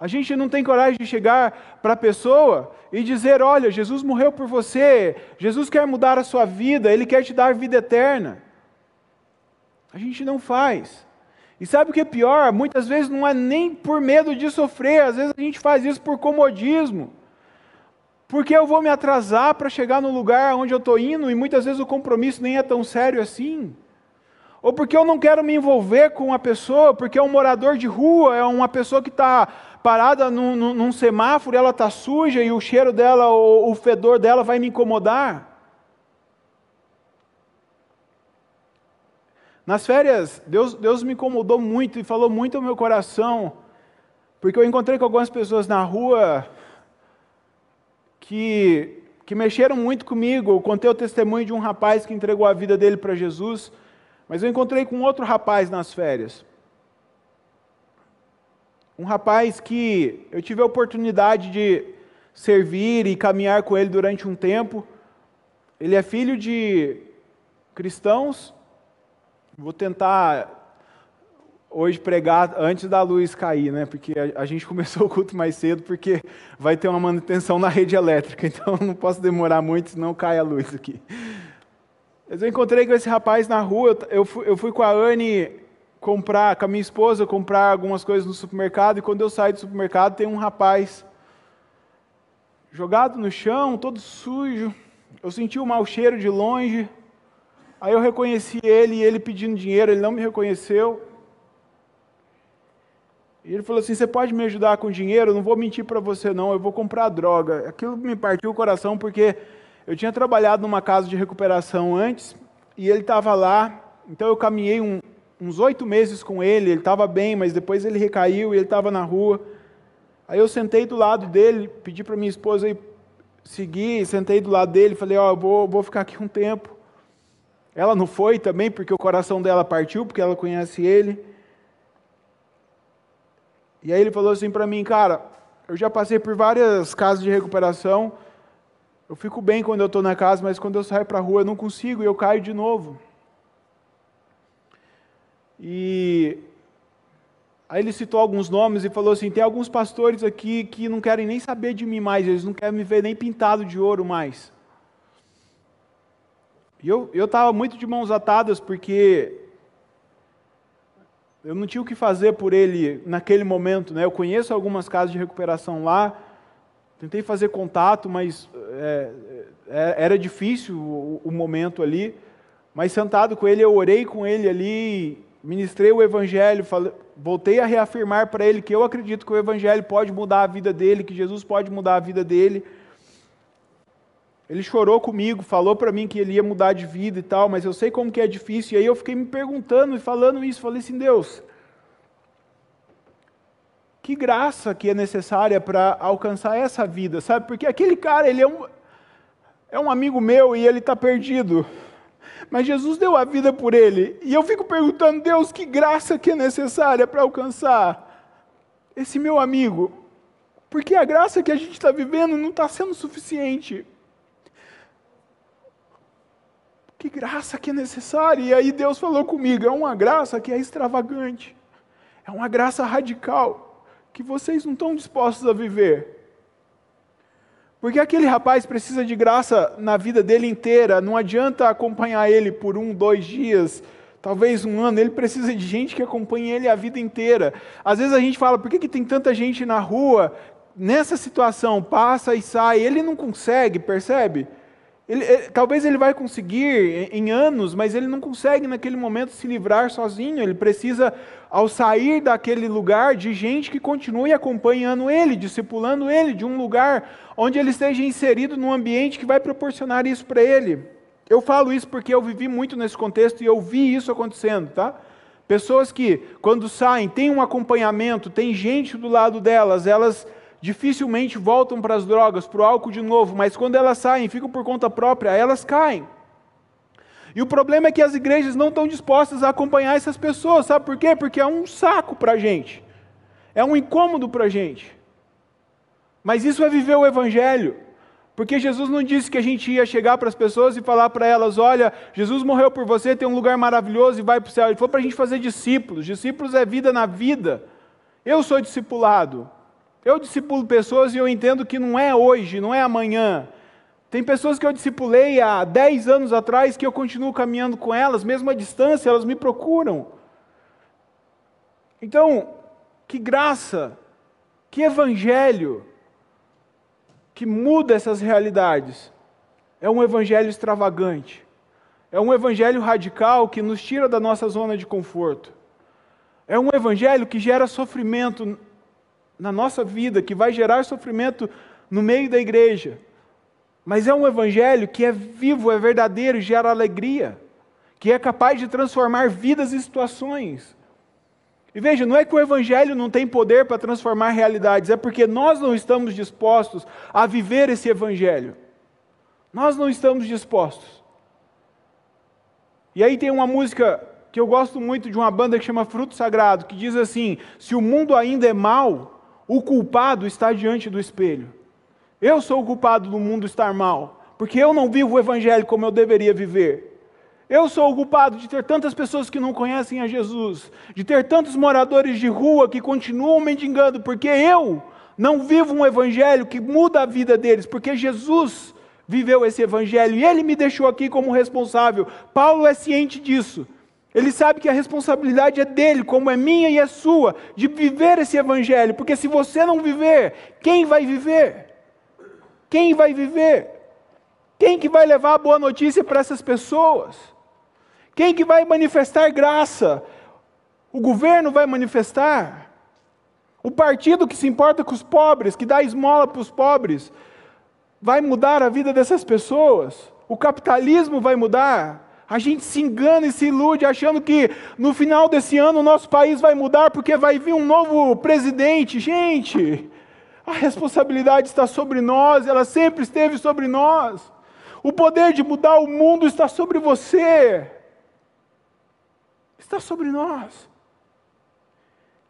S2: A gente não tem coragem de chegar para a pessoa e dizer: Olha, Jesus morreu por você, Jesus quer mudar a sua vida, Ele quer te dar vida eterna. A gente não faz. E sabe o que é pior? Muitas vezes não é nem por medo de sofrer, às vezes a gente faz isso por comodismo. Porque eu vou me atrasar para chegar no lugar onde eu estou indo e muitas vezes o compromisso nem é tão sério assim. Ou porque eu não quero me envolver com uma pessoa, porque é um morador de rua, é uma pessoa que está parada num, num, semáforo, ela está suja e o cheiro dela, o, o fedor dela vai me incomodar. Nas férias, Deus, Deus me incomodou muito e falou muito ao meu coração, porque eu encontrei com algumas pessoas na rua que, que mexeram muito comigo. Eu contei o testemunho de um rapaz que entregou a vida dele para Jesus, mas eu encontrei com outro rapaz nas férias. Um rapaz que eu tive a oportunidade de servir e caminhar com ele durante um tempo. Ele é filho de cristãos Vou tentar hoje pregar antes da luz cair, né? Porque a, gente começou o culto mais cedo, porque vai ter uma manutenção na rede elétrica, então não posso demorar muito, senão cai a luz aqui. Eu encontrei com esse rapaz na rua, eu fui, eu fui com a Anne comprar, com a minha esposa, comprar algumas coisas no supermercado, e quando eu saí do supermercado, tem um rapaz jogado no chão, todo sujo. Eu senti o mau cheiro de longe. Aí eu reconheci ele e ele pedindo dinheiro, ele não me reconheceu. E ele falou assim: Você pode me ajudar com dinheiro? Eu não vou mentir para você, não, eu vou comprar droga. Aquilo me partiu o coração porque eu tinha trabalhado numa casa de recuperação antes e ele estava lá. Então eu caminhei um, uns oito meses com ele. Ele estava bem, mas depois ele recaiu e ele estava na rua. Aí eu sentei do lado dele, pedi para minha esposa ir seguir, sentei do lado dele, falei: Ó, oh, eu vou, vou ficar aqui um tempo. Ela não foi também porque o coração dela partiu, porque ela conhece ele. E aí ele falou assim para mim, cara, eu já passei por várias casas de recuperação. Eu fico bem quando eu estou na casa, mas quando eu saio para a rua eu não consigo e eu caio de novo. E aí ele citou alguns nomes e falou assim: tem alguns pastores aqui que não querem nem saber de mim mais, eles não querem me ver nem pintado de ouro mais. E eu estava muito de mãos atadas porque eu não tinha o que fazer por ele naquele momento. Né? Eu conheço algumas casas de recuperação lá, tentei fazer contato, mas é, é, era difícil o, o, momento ali. Mas sentado com ele, eu orei com ele ali, ministrei o Evangelho, falei, voltei a reafirmar para ele que eu acredito que o Evangelho pode mudar a vida dele, que Jesus pode mudar a vida dele. Ele chorou comigo, falou para mim que ele ia mudar de vida e tal, mas eu sei como que é difícil. E aí eu fiquei me perguntando e falando isso, falei assim, Deus, que graça que é necessária para alcançar essa vida, sabe? Porque aquele cara, ele é um, é um amigo meu e ele está perdido. Mas Jesus deu a vida por ele. E eu fico perguntando, Deus, que graça que é necessária para alcançar esse meu amigo. Porque a graça que a gente está vivendo não está sendo suficiente. Que graça que é necessária. E aí Deus falou comigo: é uma graça que é extravagante, é uma graça radical, que vocês não estão dispostos a viver. Porque aquele rapaz precisa de graça na vida dele inteira, não adianta acompanhar ele por um, dois dias, talvez um ano, ele precisa de gente que acompanhe ele a vida inteira. Às vezes a gente fala, por que, que tem tanta gente na rua nessa situação, passa e sai, ele não consegue, percebe? Ele, ele, talvez ele vai conseguir em, anos, mas ele não consegue naquele momento se livrar sozinho. Ele precisa, ao sair daquele lugar, de gente que continue acompanhando ele, discipulando ele, de um lugar onde ele esteja inserido num ambiente que vai proporcionar isso para ele. Eu falo isso porque eu vivi muito nesse contexto e eu vi isso acontecendo, tá? Pessoas que, quando saem, têm um acompanhamento, tem gente do lado delas, elas dificilmente voltam para as drogas, para o álcool de novo, mas quando elas saem, ficam por conta própria, elas caem. E o problema é que as igrejas não estão dispostas a acompanhar essas pessoas, sabe por quê? Porque é um saco para a gente, é um incômodo para a gente. Mas isso é viver o Evangelho, porque Jesus não disse que a gente ia chegar para as pessoas e falar para elas: olha, Jesus morreu por você, tem um lugar maravilhoso e vai para o céu. Ele falou para a gente fazer discípulos, discípulos é vida na vida. Eu sou discipulado, eu discipulo pessoas e eu entendo que não é hoje, não é amanhã. Tem pessoas que eu discipulei há 10 anos atrás que eu continuo caminhando com elas, mesmo à distância, elas me procuram. Então, que graça, que evangelho que muda essas realidades. É um evangelho extravagante. É um evangelho radical que nos tira da nossa zona de conforto. É um evangelho que gera sofrimento na nossa vida, que vai gerar sofrimento no meio da igreja. Mas é um evangelho que é vivo, é verdadeiro, gera alegria, que é capaz de transformar vidas e situações. E veja, não é que o evangelho não tem poder para transformar realidades, é porque nós não estamos dispostos a viver esse evangelho. Nós não estamos dispostos. E aí tem uma música que eu gosto muito de uma banda que chama Fruto Sagrado, que diz assim: se o mundo ainda é mau, o culpado está diante do espelho. Eu sou o culpado do mundo estar mal, porque eu não vivo o evangelho como eu deveria viver. Eu sou o culpado de ter tantas pessoas que não conhecem a Jesus, de ter tantos moradores de rua que continuam mendigando, porque eu não vivo um evangelho que muda a vida deles, porque Jesus viveu esse evangelho e ele me deixou aqui como responsável. Paulo é ciente disso. Ele sabe que a responsabilidade é dele, como é minha e é sua, de viver esse evangelho, porque se você não viver, quem vai viver? Quem vai viver? Quem que vai levar a boa notícia para essas pessoas? Quem que vai manifestar graça? O governo vai manifestar? O partido que se importa com os pobres, que dá esmola para os pobres, vai mudar a vida dessas pessoas? O capitalismo vai mudar? A gente se engana e se ilude achando que no final desse ano o nosso país vai mudar porque vai vir um novo presidente. Gente, a responsabilidade está sobre nós, ela sempre esteve sobre nós. O poder de mudar o mundo está sobre você. Está sobre nós.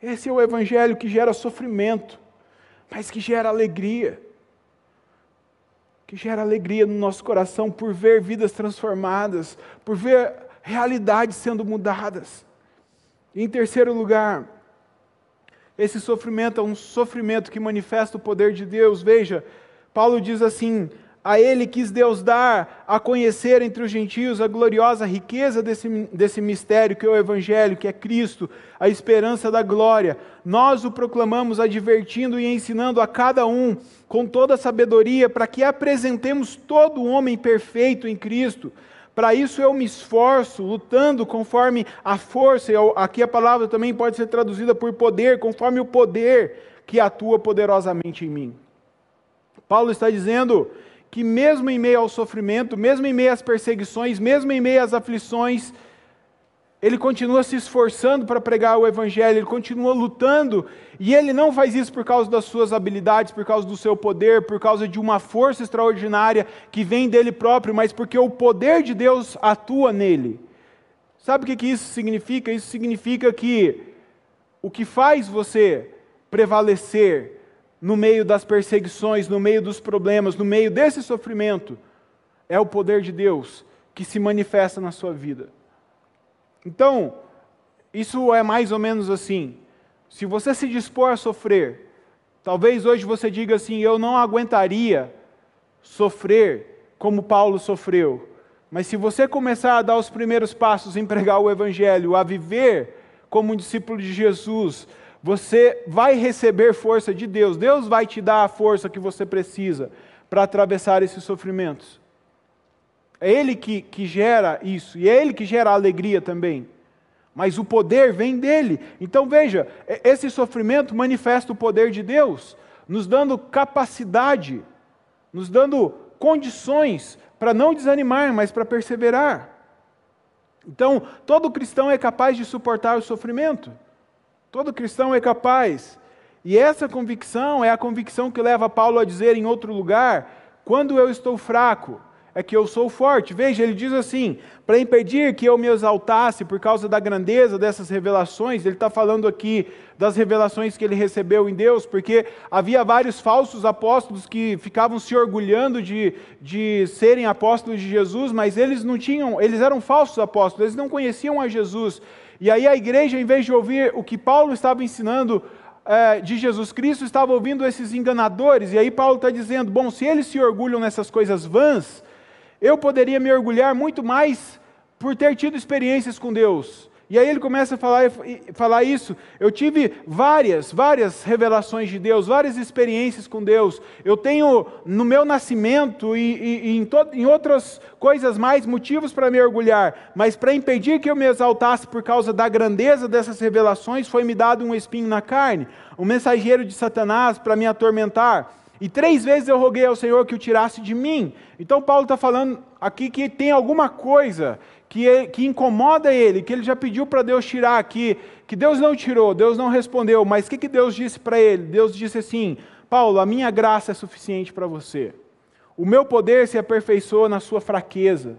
S2: Esse é o evangelho que gera sofrimento, mas que gera alegria. Que gera alegria no nosso coração por ver vidas transformadas, por ver realidades sendo mudadas. E em terceiro lugar, esse sofrimento é um sofrimento que manifesta o poder de Deus. Veja, Paulo diz assim: a ele quis Deus dar a conhecer entre os gentios a gloriosa riqueza desse, desse mistério que é o Evangelho, que é Cristo, a esperança da glória. Nós o proclamamos advertindo e ensinando a cada um com toda sabedoria, para que apresentemos todo o homem perfeito em Cristo. Para isso eu me esforço, lutando conforme a força, e aqui a palavra também pode ser traduzida por poder, conforme o poder que atua poderosamente em mim. Paulo está dizendo que, mesmo em meio ao sofrimento, mesmo em meio às perseguições, mesmo em meio às aflições, ele continua se esforçando para pregar o Evangelho, ele continua lutando, e ele não faz isso por causa das suas habilidades, por causa do seu poder, por causa de uma força extraordinária que vem dele próprio, mas porque o poder de Deus atua nele. Sabe o que isso significa? Isso significa que o que faz você prevalecer no meio das perseguições, no meio dos problemas, no meio desse sofrimento, é o poder de Deus que se manifesta na sua vida. Então, isso é mais ou menos assim. Se você se dispor a sofrer, talvez hoje você diga assim: eu não aguentaria sofrer como Paulo sofreu. Mas se você começar a dar os primeiros passos em pregar o Evangelho, a viver como um discípulo de Jesus, você vai receber força de Deus. Deus vai te dar a força que você precisa para atravessar esses sofrimentos. É Ele que, que gera isso, e é Ele que gera a alegria também. Mas o poder vem dele. Então veja, esse sofrimento manifesta o poder de Deus, nos dando capacidade, nos dando condições para não desanimar, mas para perseverar. Então, todo cristão é capaz de suportar o sofrimento. Todo cristão é capaz. E essa convicção é a convicção que leva Paulo a dizer em outro lugar: quando eu estou fraco, é que eu sou forte. Veja, ele diz assim: para impedir que eu me exaltasse por causa da grandeza dessas revelações, ele está falando aqui das revelações que ele recebeu em Deus, porque havia vários falsos apóstolos que ficavam se orgulhando de, de serem apóstolos de Jesus, mas eles não tinham, eles eram falsos apóstolos, eles não conheciam a Jesus. E aí a igreja, em vez de ouvir o que Paulo estava ensinando é, de Jesus Cristo, estava ouvindo esses enganadores. E aí Paulo está dizendo: bom, se eles se orgulham nessas coisas vãs, eu poderia me orgulhar muito mais por ter tido experiências com Deus. E aí ele começa a falar, falar isso. Eu tive várias, várias revelações de Deus, várias experiências com Deus. Eu tenho no meu nascimento e, e, e em, em outras coisas mais motivos para me orgulhar. Mas para impedir que eu me exaltasse por causa da grandeza dessas revelações, foi me dado um espinho na carne, um mensageiro de Satanás para me atormentar. E três vezes eu roguei ao Senhor que o tirasse de mim. Então Paulo está falando aqui que tem alguma coisa que, é, que incomoda ele, que ele já pediu para Deus tirar aqui, que Deus não tirou, Deus não respondeu, mas o que, que Deus disse para ele? Deus disse assim: Paulo, a minha graça é suficiente para você. O meu poder se aperfeiçoa na sua fraqueza.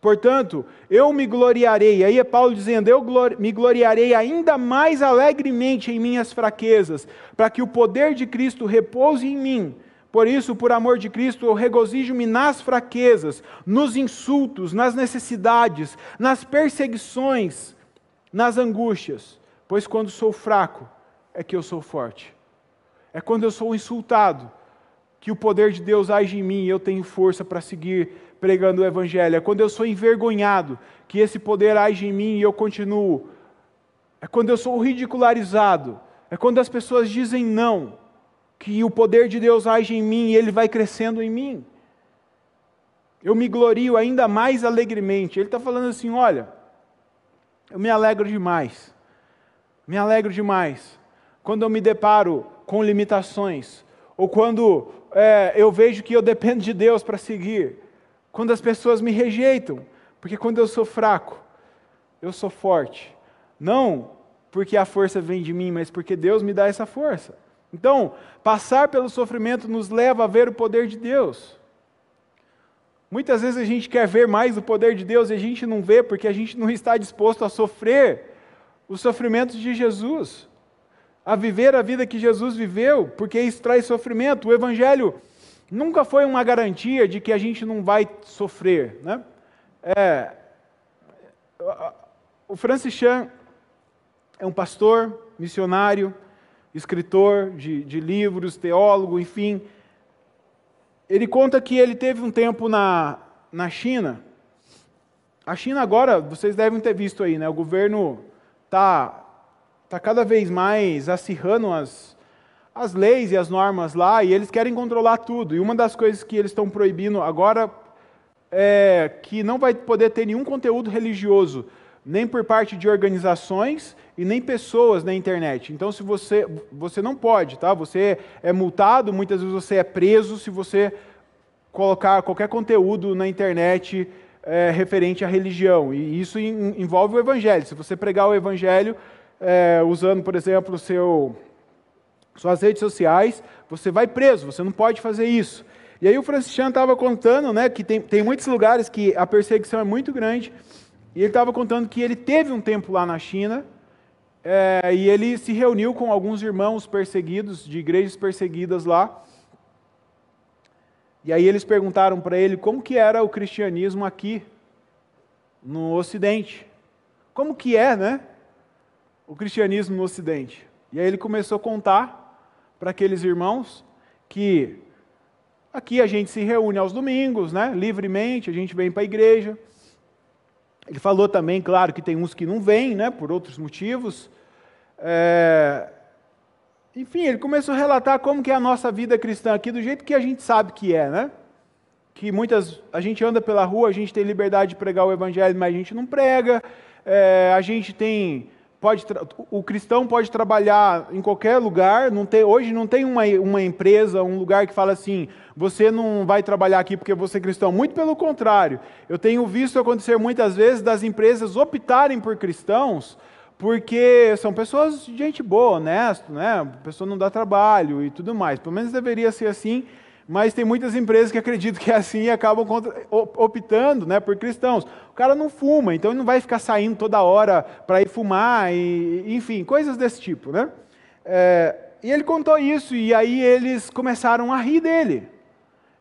S2: Portanto, eu me gloriarei, aí é Paulo dizendo: eu me gloriarei ainda mais alegremente em minhas fraquezas, para que o poder de Cristo repouse em mim. Por isso, por amor de Cristo, eu regozijo-me nas fraquezas, nos insultos, nas necessidades, nas perseguições, nas angústias, pois quando sou fraco é que eu sou forte. É quando eu sou insultado que o poder de Deus age em mim e eu tenho força para seguir pregando o Evangelho. É quando eu sou envergonhado que esse poder age em mim e eu continuo. É quando eu sou ridicularizado. É quando as pessoas dizem não, que o poder de Deus age em mim e ele vai crescendo em mim. Eu me glorio ainda mais alegremente. Ele está falando assim: olha, eu me alegro demais. Me alegro demais quando eu me deparo com limitações, ou quando é, eu vejo que eu dependo de Deus para seguir quando as pessoas me rejeitam, porque quando eu sou fraco, eu sou forte. Não porque a força vem de mim, mas porque Deus me dá essa força. Então, passar pelo sofrimento nos leva a ver o poder de Deus. Muitas vezes a gente quer ver mais o poder de Deus e a gente não vê porque a gente não está disposto a sofrer os sofrimentos de Jesus, a viver a vida que Jesus viveu, porque isso traz sofrimento. O Evangelho nunca foi uma garantia de que a gente não vai sofrer. Né? É, o Francis Chan é um pastor, missionário, escritor de, de livros, teólogo, enfim. Ele conta que ele teve um tempo na, na China. A China agora, vocês devem ter visto aí, né? O governo está tá cada vez mais acirrando as, as leis e as normas lá e eles querem controlar tudo. E uma das coisas que eles estão proibindo agora é que não vai poder ter nenhum conteúdo religioso, nem por parte de organizações e nem pessoas na internet. Então, se você você não pode, tá? Você é multado, muitas vezes você é preso se você colocar qualquer conteúdo na internet é, referente à religião. E isso envolve o evangelho. Se você pregar o evangelho é, usando, por exemplo, seu, suas redes sociais, você vai preso, você não pode fazer isso. E aí o Franciscano estava contando né, que tem, tem muitos lugares que a perseguição é muito grande, e ele estava contando que ele teve um tempo lá na China, é, e ele se reuniu com alguns irmãos perseguidos, de igrejas perseguidas lá, e aí eles perguntaram para ele como que era o cristianismo aqui no Ocidente. Como que é, né? O cristianismo no Ocidente. E aí ele começou a contar para aqueles irmãos que aqui a gente se reúne aos domingos, né? Livremente, a gente vem para a igreja. Ele falou também, claro, que tem uns que não vêm, né? Por outros motivos. É, enfim, ele começou a relatar como que é a nossa vida cristã aqui, do jeito que a gente sabe que é, né? Que muitas, a gente anda pela rua, a gente tem liberdade de pregar o evangelho, mas a gente não prega. É, a gente tem, pode, o cristão pode trabalhar em qualquer lugar. Não tem, hoje não tem uma, uma empresa, um lugar que fala assim, você não vai trabalhar aqui porque você é cristão. Muito pelo contrário. Eu tenho visto acontecer muitas vezes das empresas optarem por cristãos porque são pessoas de gente boa, honesto, né? A pessoa não dá trabalho e tudo mais. Pelo menos deveria ser assim, mas tem muitas empresas que acreditam que é assim e acabam optando né, por cristãos. O cara não fuma, então ele não vai ficar saindo toda hora para ir fumar, e, enfim, coisas desse tipo. Né? É, e ele contou isso, e aí eles começaram a rir dele.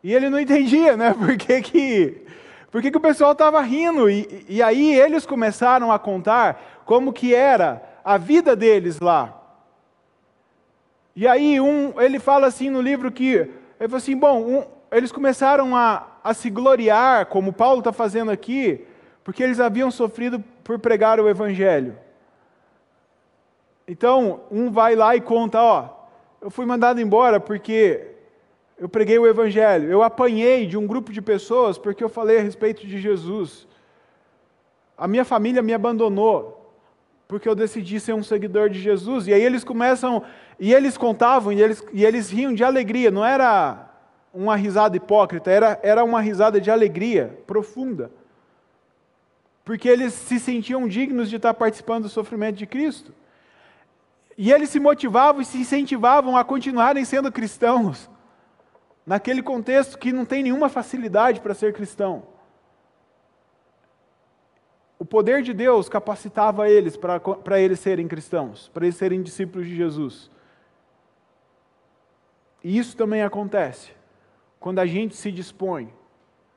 S2: E ele não entendia, né? Por que, que, por que, que o pessoal estava rindo? E, e aí eles começaram a contar como que era a vida deles lá. E aí um, ele fala assim no livro que, ele falou assim, bom, um, eles começaram a, a se gloriar, como Paulo está fazendo aqui, porque eles haviam sofrido por pregar o Evangelho. Então, um vai lá e conta, ó, eu fui mandado embora porque eu preguei o Evangelho, eu apanhei de um grupo de pessoas porque eu falei a respeito de Jesus. A minha família me abandonou porque eu decidi ser um seguidor de Jesus. E aí eles começam, e eles contavam, e eles, e eles riam de alegria, não era uma risada hipócrita, era, era uma risada de alegria profunda. Porque eles se sentiam dignos de estar participando do sofrimento de Cristo. E eles se motivavam e se incentivavam a continuarem sendo cristãos, naquele contexto que não tem nenhuma facilidade para ser cristão poder de Deus capacitava eles para eles serem cristãos, para eles serem discípulos de Jesus. E isso também acontece quando a gente se dispõe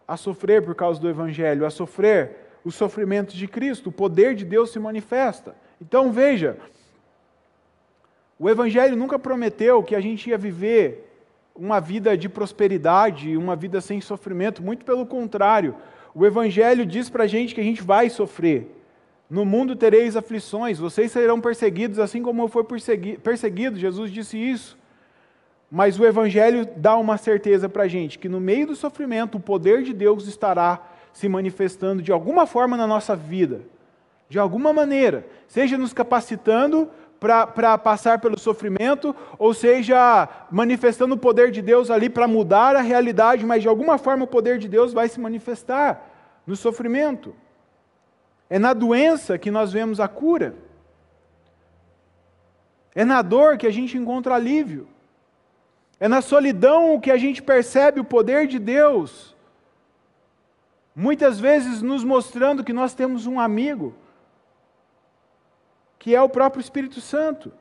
S2: a sofrer por causa do Evangelho, a sofrer os sofrimentos de Cristo, o poder de Deus se manifesta. Então veja, o Evangelho nunca prometeu que a gente ia viver uma vida de prosperidade, uma vida sem sofrimento, muito pelo contrário. O Evangelho diz para a gente que a gente vai sofrer. No mundo tereis aflições, vocês serão perseguidos, assim como eu fui perseguido. Jesus disse isso. Mas o Evangelho dá uma certeza para a gente que no meio do sofrimento o poder de Deus estará se manifestando de alguma forma na nossa vida, de alguma maneira, seja nos capacitando para passar pelo sofrimento, ou seja, manifestando o poder de Deus ali para mudar a realidade, mas de alguma forma o poder de Deus vai se manifestar no sofrimento. É na doença que nós vemos a cura. É na dor que a gente encontra alívio. É na solidão que a gente percebe o poder de Deus. Muitas vezes nos mostrando que nós temos um amigo que é o próprio Espírito Santo.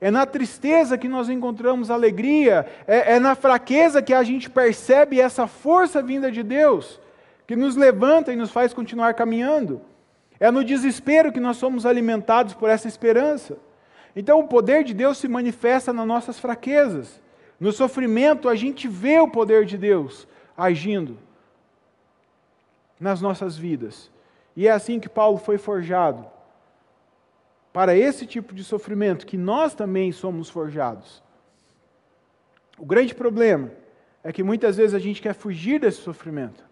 S2: É na tristeza que nós encontramos alegria, é, é na fraqueza que a gente percebe essa força vinda de Deus, que nos levanta e nos faz continuar caminhando. É no desespero que nós somos alimentados por essa esperança. Então, o poder de Deus se manifesta nas nossas fraquezas. No sofrimento, a gente vê o poder de Deus agindo nas nossas vidas. E é assim que Paulo foi forjado para esse tipo de sofrimento que nós também somos forjados. O grande problema é que muitas vezes a gente quer fugir desse sofrimento.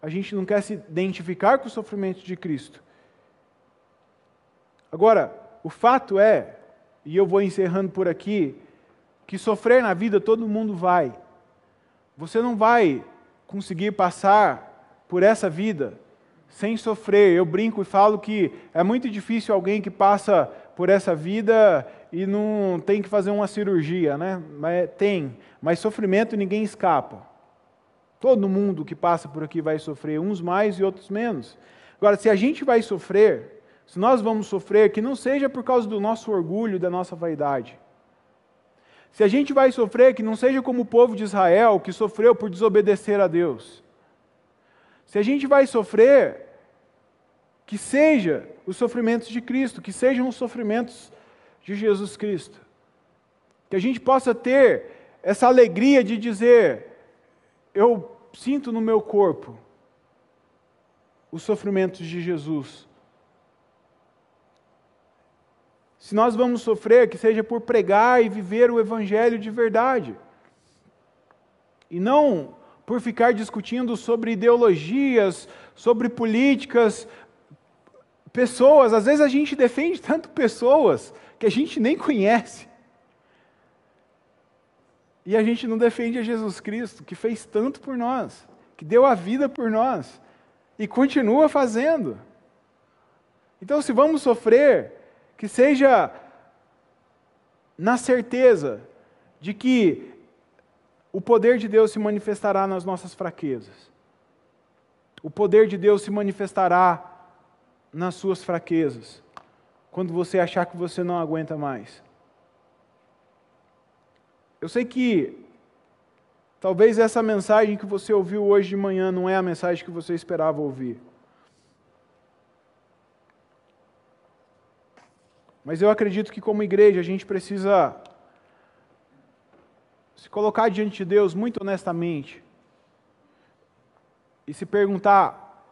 S2: A gente não quer se identificar com o sofrimento de Cristo. Agora, o fato é, e eu vou encerrando por aqui, que sofrer na vida todo mundo vai. Você não vai conseguir passar por essa vida sem sofrer. Eu brinco e falo que é muito difícil alguém que passa por essa vida e não tem que fazer uma cirurgia, né? Mas tem, mas sofrimento ninguém escapa. Todo mundo que passa por aqui vai sofrer, uns mais e outros menos. Agora, se a gente vai sofrer, se nós vamos sofrer, que não seja por causa do nosso orgulho, da nossa vaidade. Se a gente vai sofrer, que não seja como o povo de Israel, que sofreu por desobedecer a Deus. Se a gente vai sofrer, que seja os sofrimentos de Cristo, que sejam os sofrimentos de Jesus Cristo. Que a gente possa ter essa alegria de dizer: eu sinto no meu corpo os sofrimentos de Jesus. Se nós vamos sofrer, que seja por pregar e viver o Evangelho de verdade. E não por ficar discutindo sobre ideologias, sobre políticas, Pessoas, às vezes a gente defende tanto pessoas que a gente nem conhece. E a gente não defende a Jesus Cristo, que fez tanto por nós, que deu a vida por nós e continua fazendo. Então, se vamos sofrer, que seja na certeza de que o poder de Deus se manifestará nas nossas fraquezas. O poder de Deus se manifestará nas suas fraquezas, quando você achar que você não aguenta mais. Eu sei que talvez essa mensagem que você ouviu hoje de manhã não é a mensagem que você esperava ouvir. Mas eu acredito que, como igreja, a gente precisa se colocar diante de Deus muito honestamente e se perguntar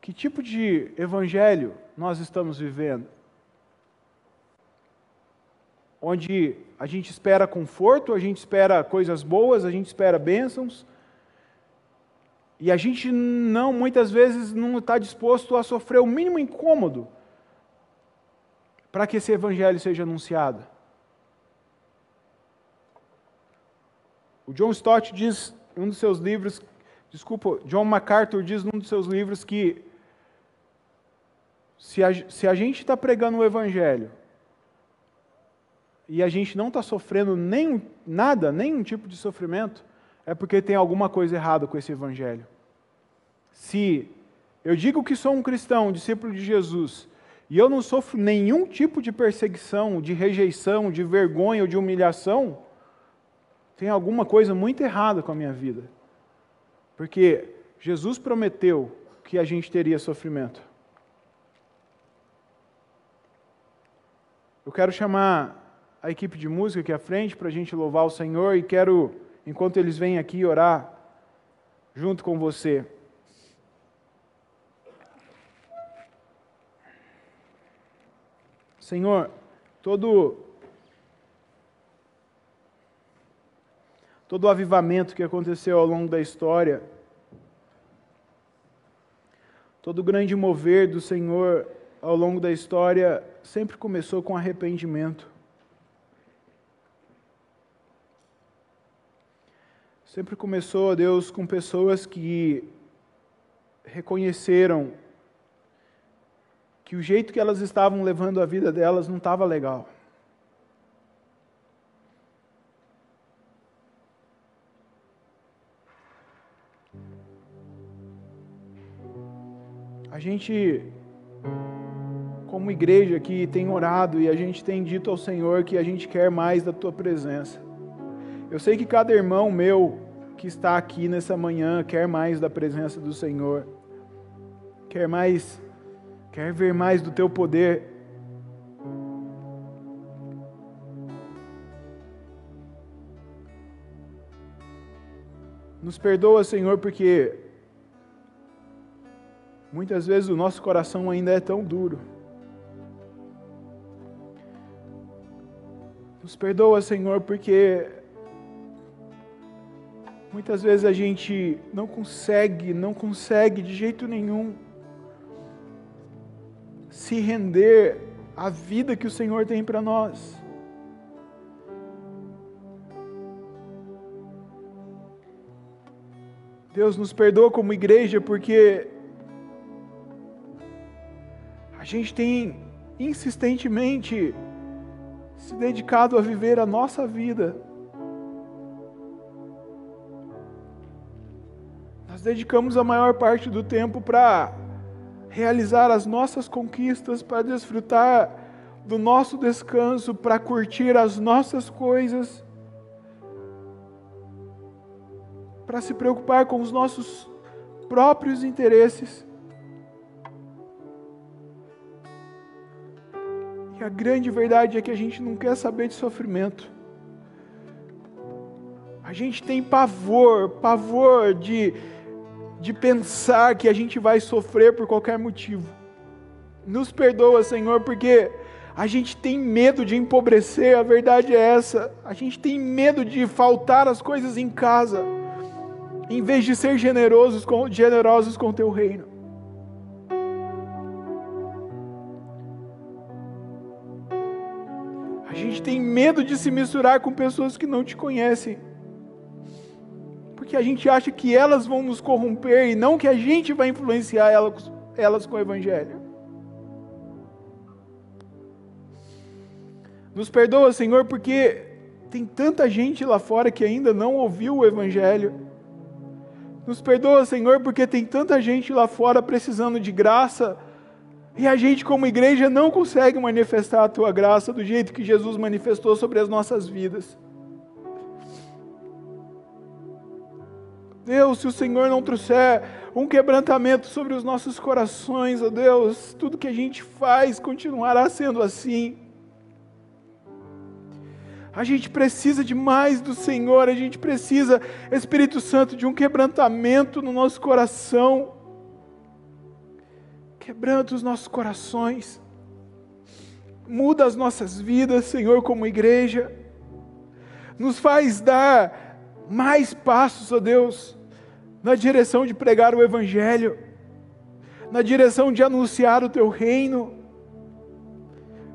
S2: que tipo de evangelho nós estamos vivendo? Onde a gente espera conforto, a gente espera coisas boas, a gente espera bênçãos, e a gente não, muitas vezes, não está disposto a sofrer o mínimo incômodo para que esse evangelho seja anunciado. O John Stott diz em um dos seus livros, desculpa, John MacArthur diz num dos seus livros que se a, se a gente está pregando o Evangelho e a gente não está sofrendo nem nada, nenhum tipo de sofrimento, é porque tem alguma coisa errada com esse Evangelho. Se eu digo que sou um cristão, um discípulo de Jesus, e eu não sofro nenhum tipo de perseguição, de rejeição, de vergonha ou de humilhação, tem alguma coisa muito errada com a minha vida. Porque Jesus prometeu que a gente teria sofrimento. Eu quero chamar a equipe de música aqui à frente para a gente louvar o Senhor e quero, enquanto eles vêm aqui, orar junto com você. Senhor, todo todo o avivamento que aconteceu ao longo da história, todo o grande mover do Senhor ao longo da história sempre começou com arrependimento. Sempre começou, Deus, com pessoas que reconheceram que o jeito que elas estavam levando a vida delas não estava legal. A gente como igreja que tem orado e a gente tem dito ao Senhor que a gente quer mais da tua presença. Eu sei que cada irmão meu que está aqui nessa manhã quer mais da presença do Senhor, quer mais, quer ver mais do teu poder. Nos perdoa, Senhor, porque muitas vezes o nosso coração ainda é tão duro. Nos perdoa, Senhor, porque muitas vezes a gente não consegue, não consegue de jeito nenhum se render à vida que o Senhor tem para nós. Deus nos perdoa como igreja porque gente tem insistentemente se dedicado a viver a nossa vida. Nós dedicamos a maior parte do tempo para realizar as nossas conquistas, para desfrutar do nosso descanso, para curtir as nossas coisas, para se preocupar com os nossos próprios interesses. E a grande verdade é que a gente não quer saber de sofrimento. A gente tem pavor, pavor de, de pensar que a gente vai sofrer por qualquer motivo. Nos perdoa, Senhor, porque a gente tem medo de empobrecer, a verdade é essa. A gente tem medo de faltar as coisas em casa, em vez de ser generosos com, generosos com o teu reino. Tem medo de se misturar com pessoas que não te conhecem. Porque a gente acha que elas vão nos corromper e não que a gente vai influenciar elas, elas com o Evangelho. Nos perdoa, Senhor, porque tem tanta gente lá fora que ainda não ouviu o Evangelho. Nos perdoa, Senhor, porque tem tanta gente lá fora precisando de graça e a gente, como igreja, não consegue manifestar a tua graça do jeito que Jesus manifestou sobre as nossas vidas. Deus, se o Senhor não trouxer um quebrantamento sobre os nossos corações, ó oh Deus, tudo que a gente faz continuará sendo assim. A gente precisa de mais do Senhor, a gente precisa, Espírito Santo, de um quebrantamento no nosso coração Quebranta os nossos corações. Muda as nossas vidas, Senhor, como igreja. Nos faz dar mais passos, ó Deus, na direção de pregar o Evangelho, na direção de anunciar o Teu reino,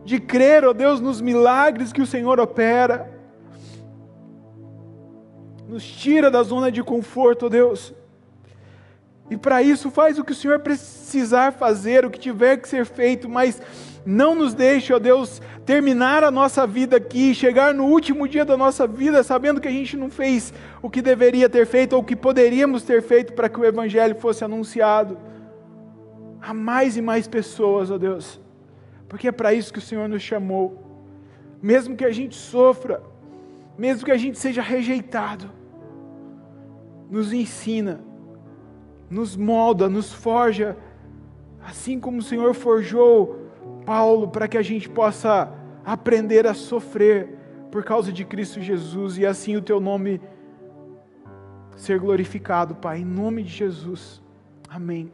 S2: de crer, ó Deus, nos milagres que o Senhor opera. Nos tira da zona de conforto, ó Deus e para isso, faz o que o Senhor precisar fazer, o que tiver que ser feito, mas não nos deixe, ó Deus, terminar a nossa vida aqui, chegar no último dia da nossa vida, sabendo que a gente não fez o que deveria ter feito ou o que poderíamos ter feito para que o Evangelho fosse anunciado a mais e mais pessoas, ó Deus, porque é para isso que o Senhor nos chamou. Mesmo que a gente sofra, mesmo que a gente seja rejeitado, nos ensina nos molda, nos forja, assim como o Senhor forjou Paulo para que a gente possa aprender a sofrer por causa de Cristo Jesus e assim o teu nome ser glorificado, Pai, em nome de Jesus. Amém.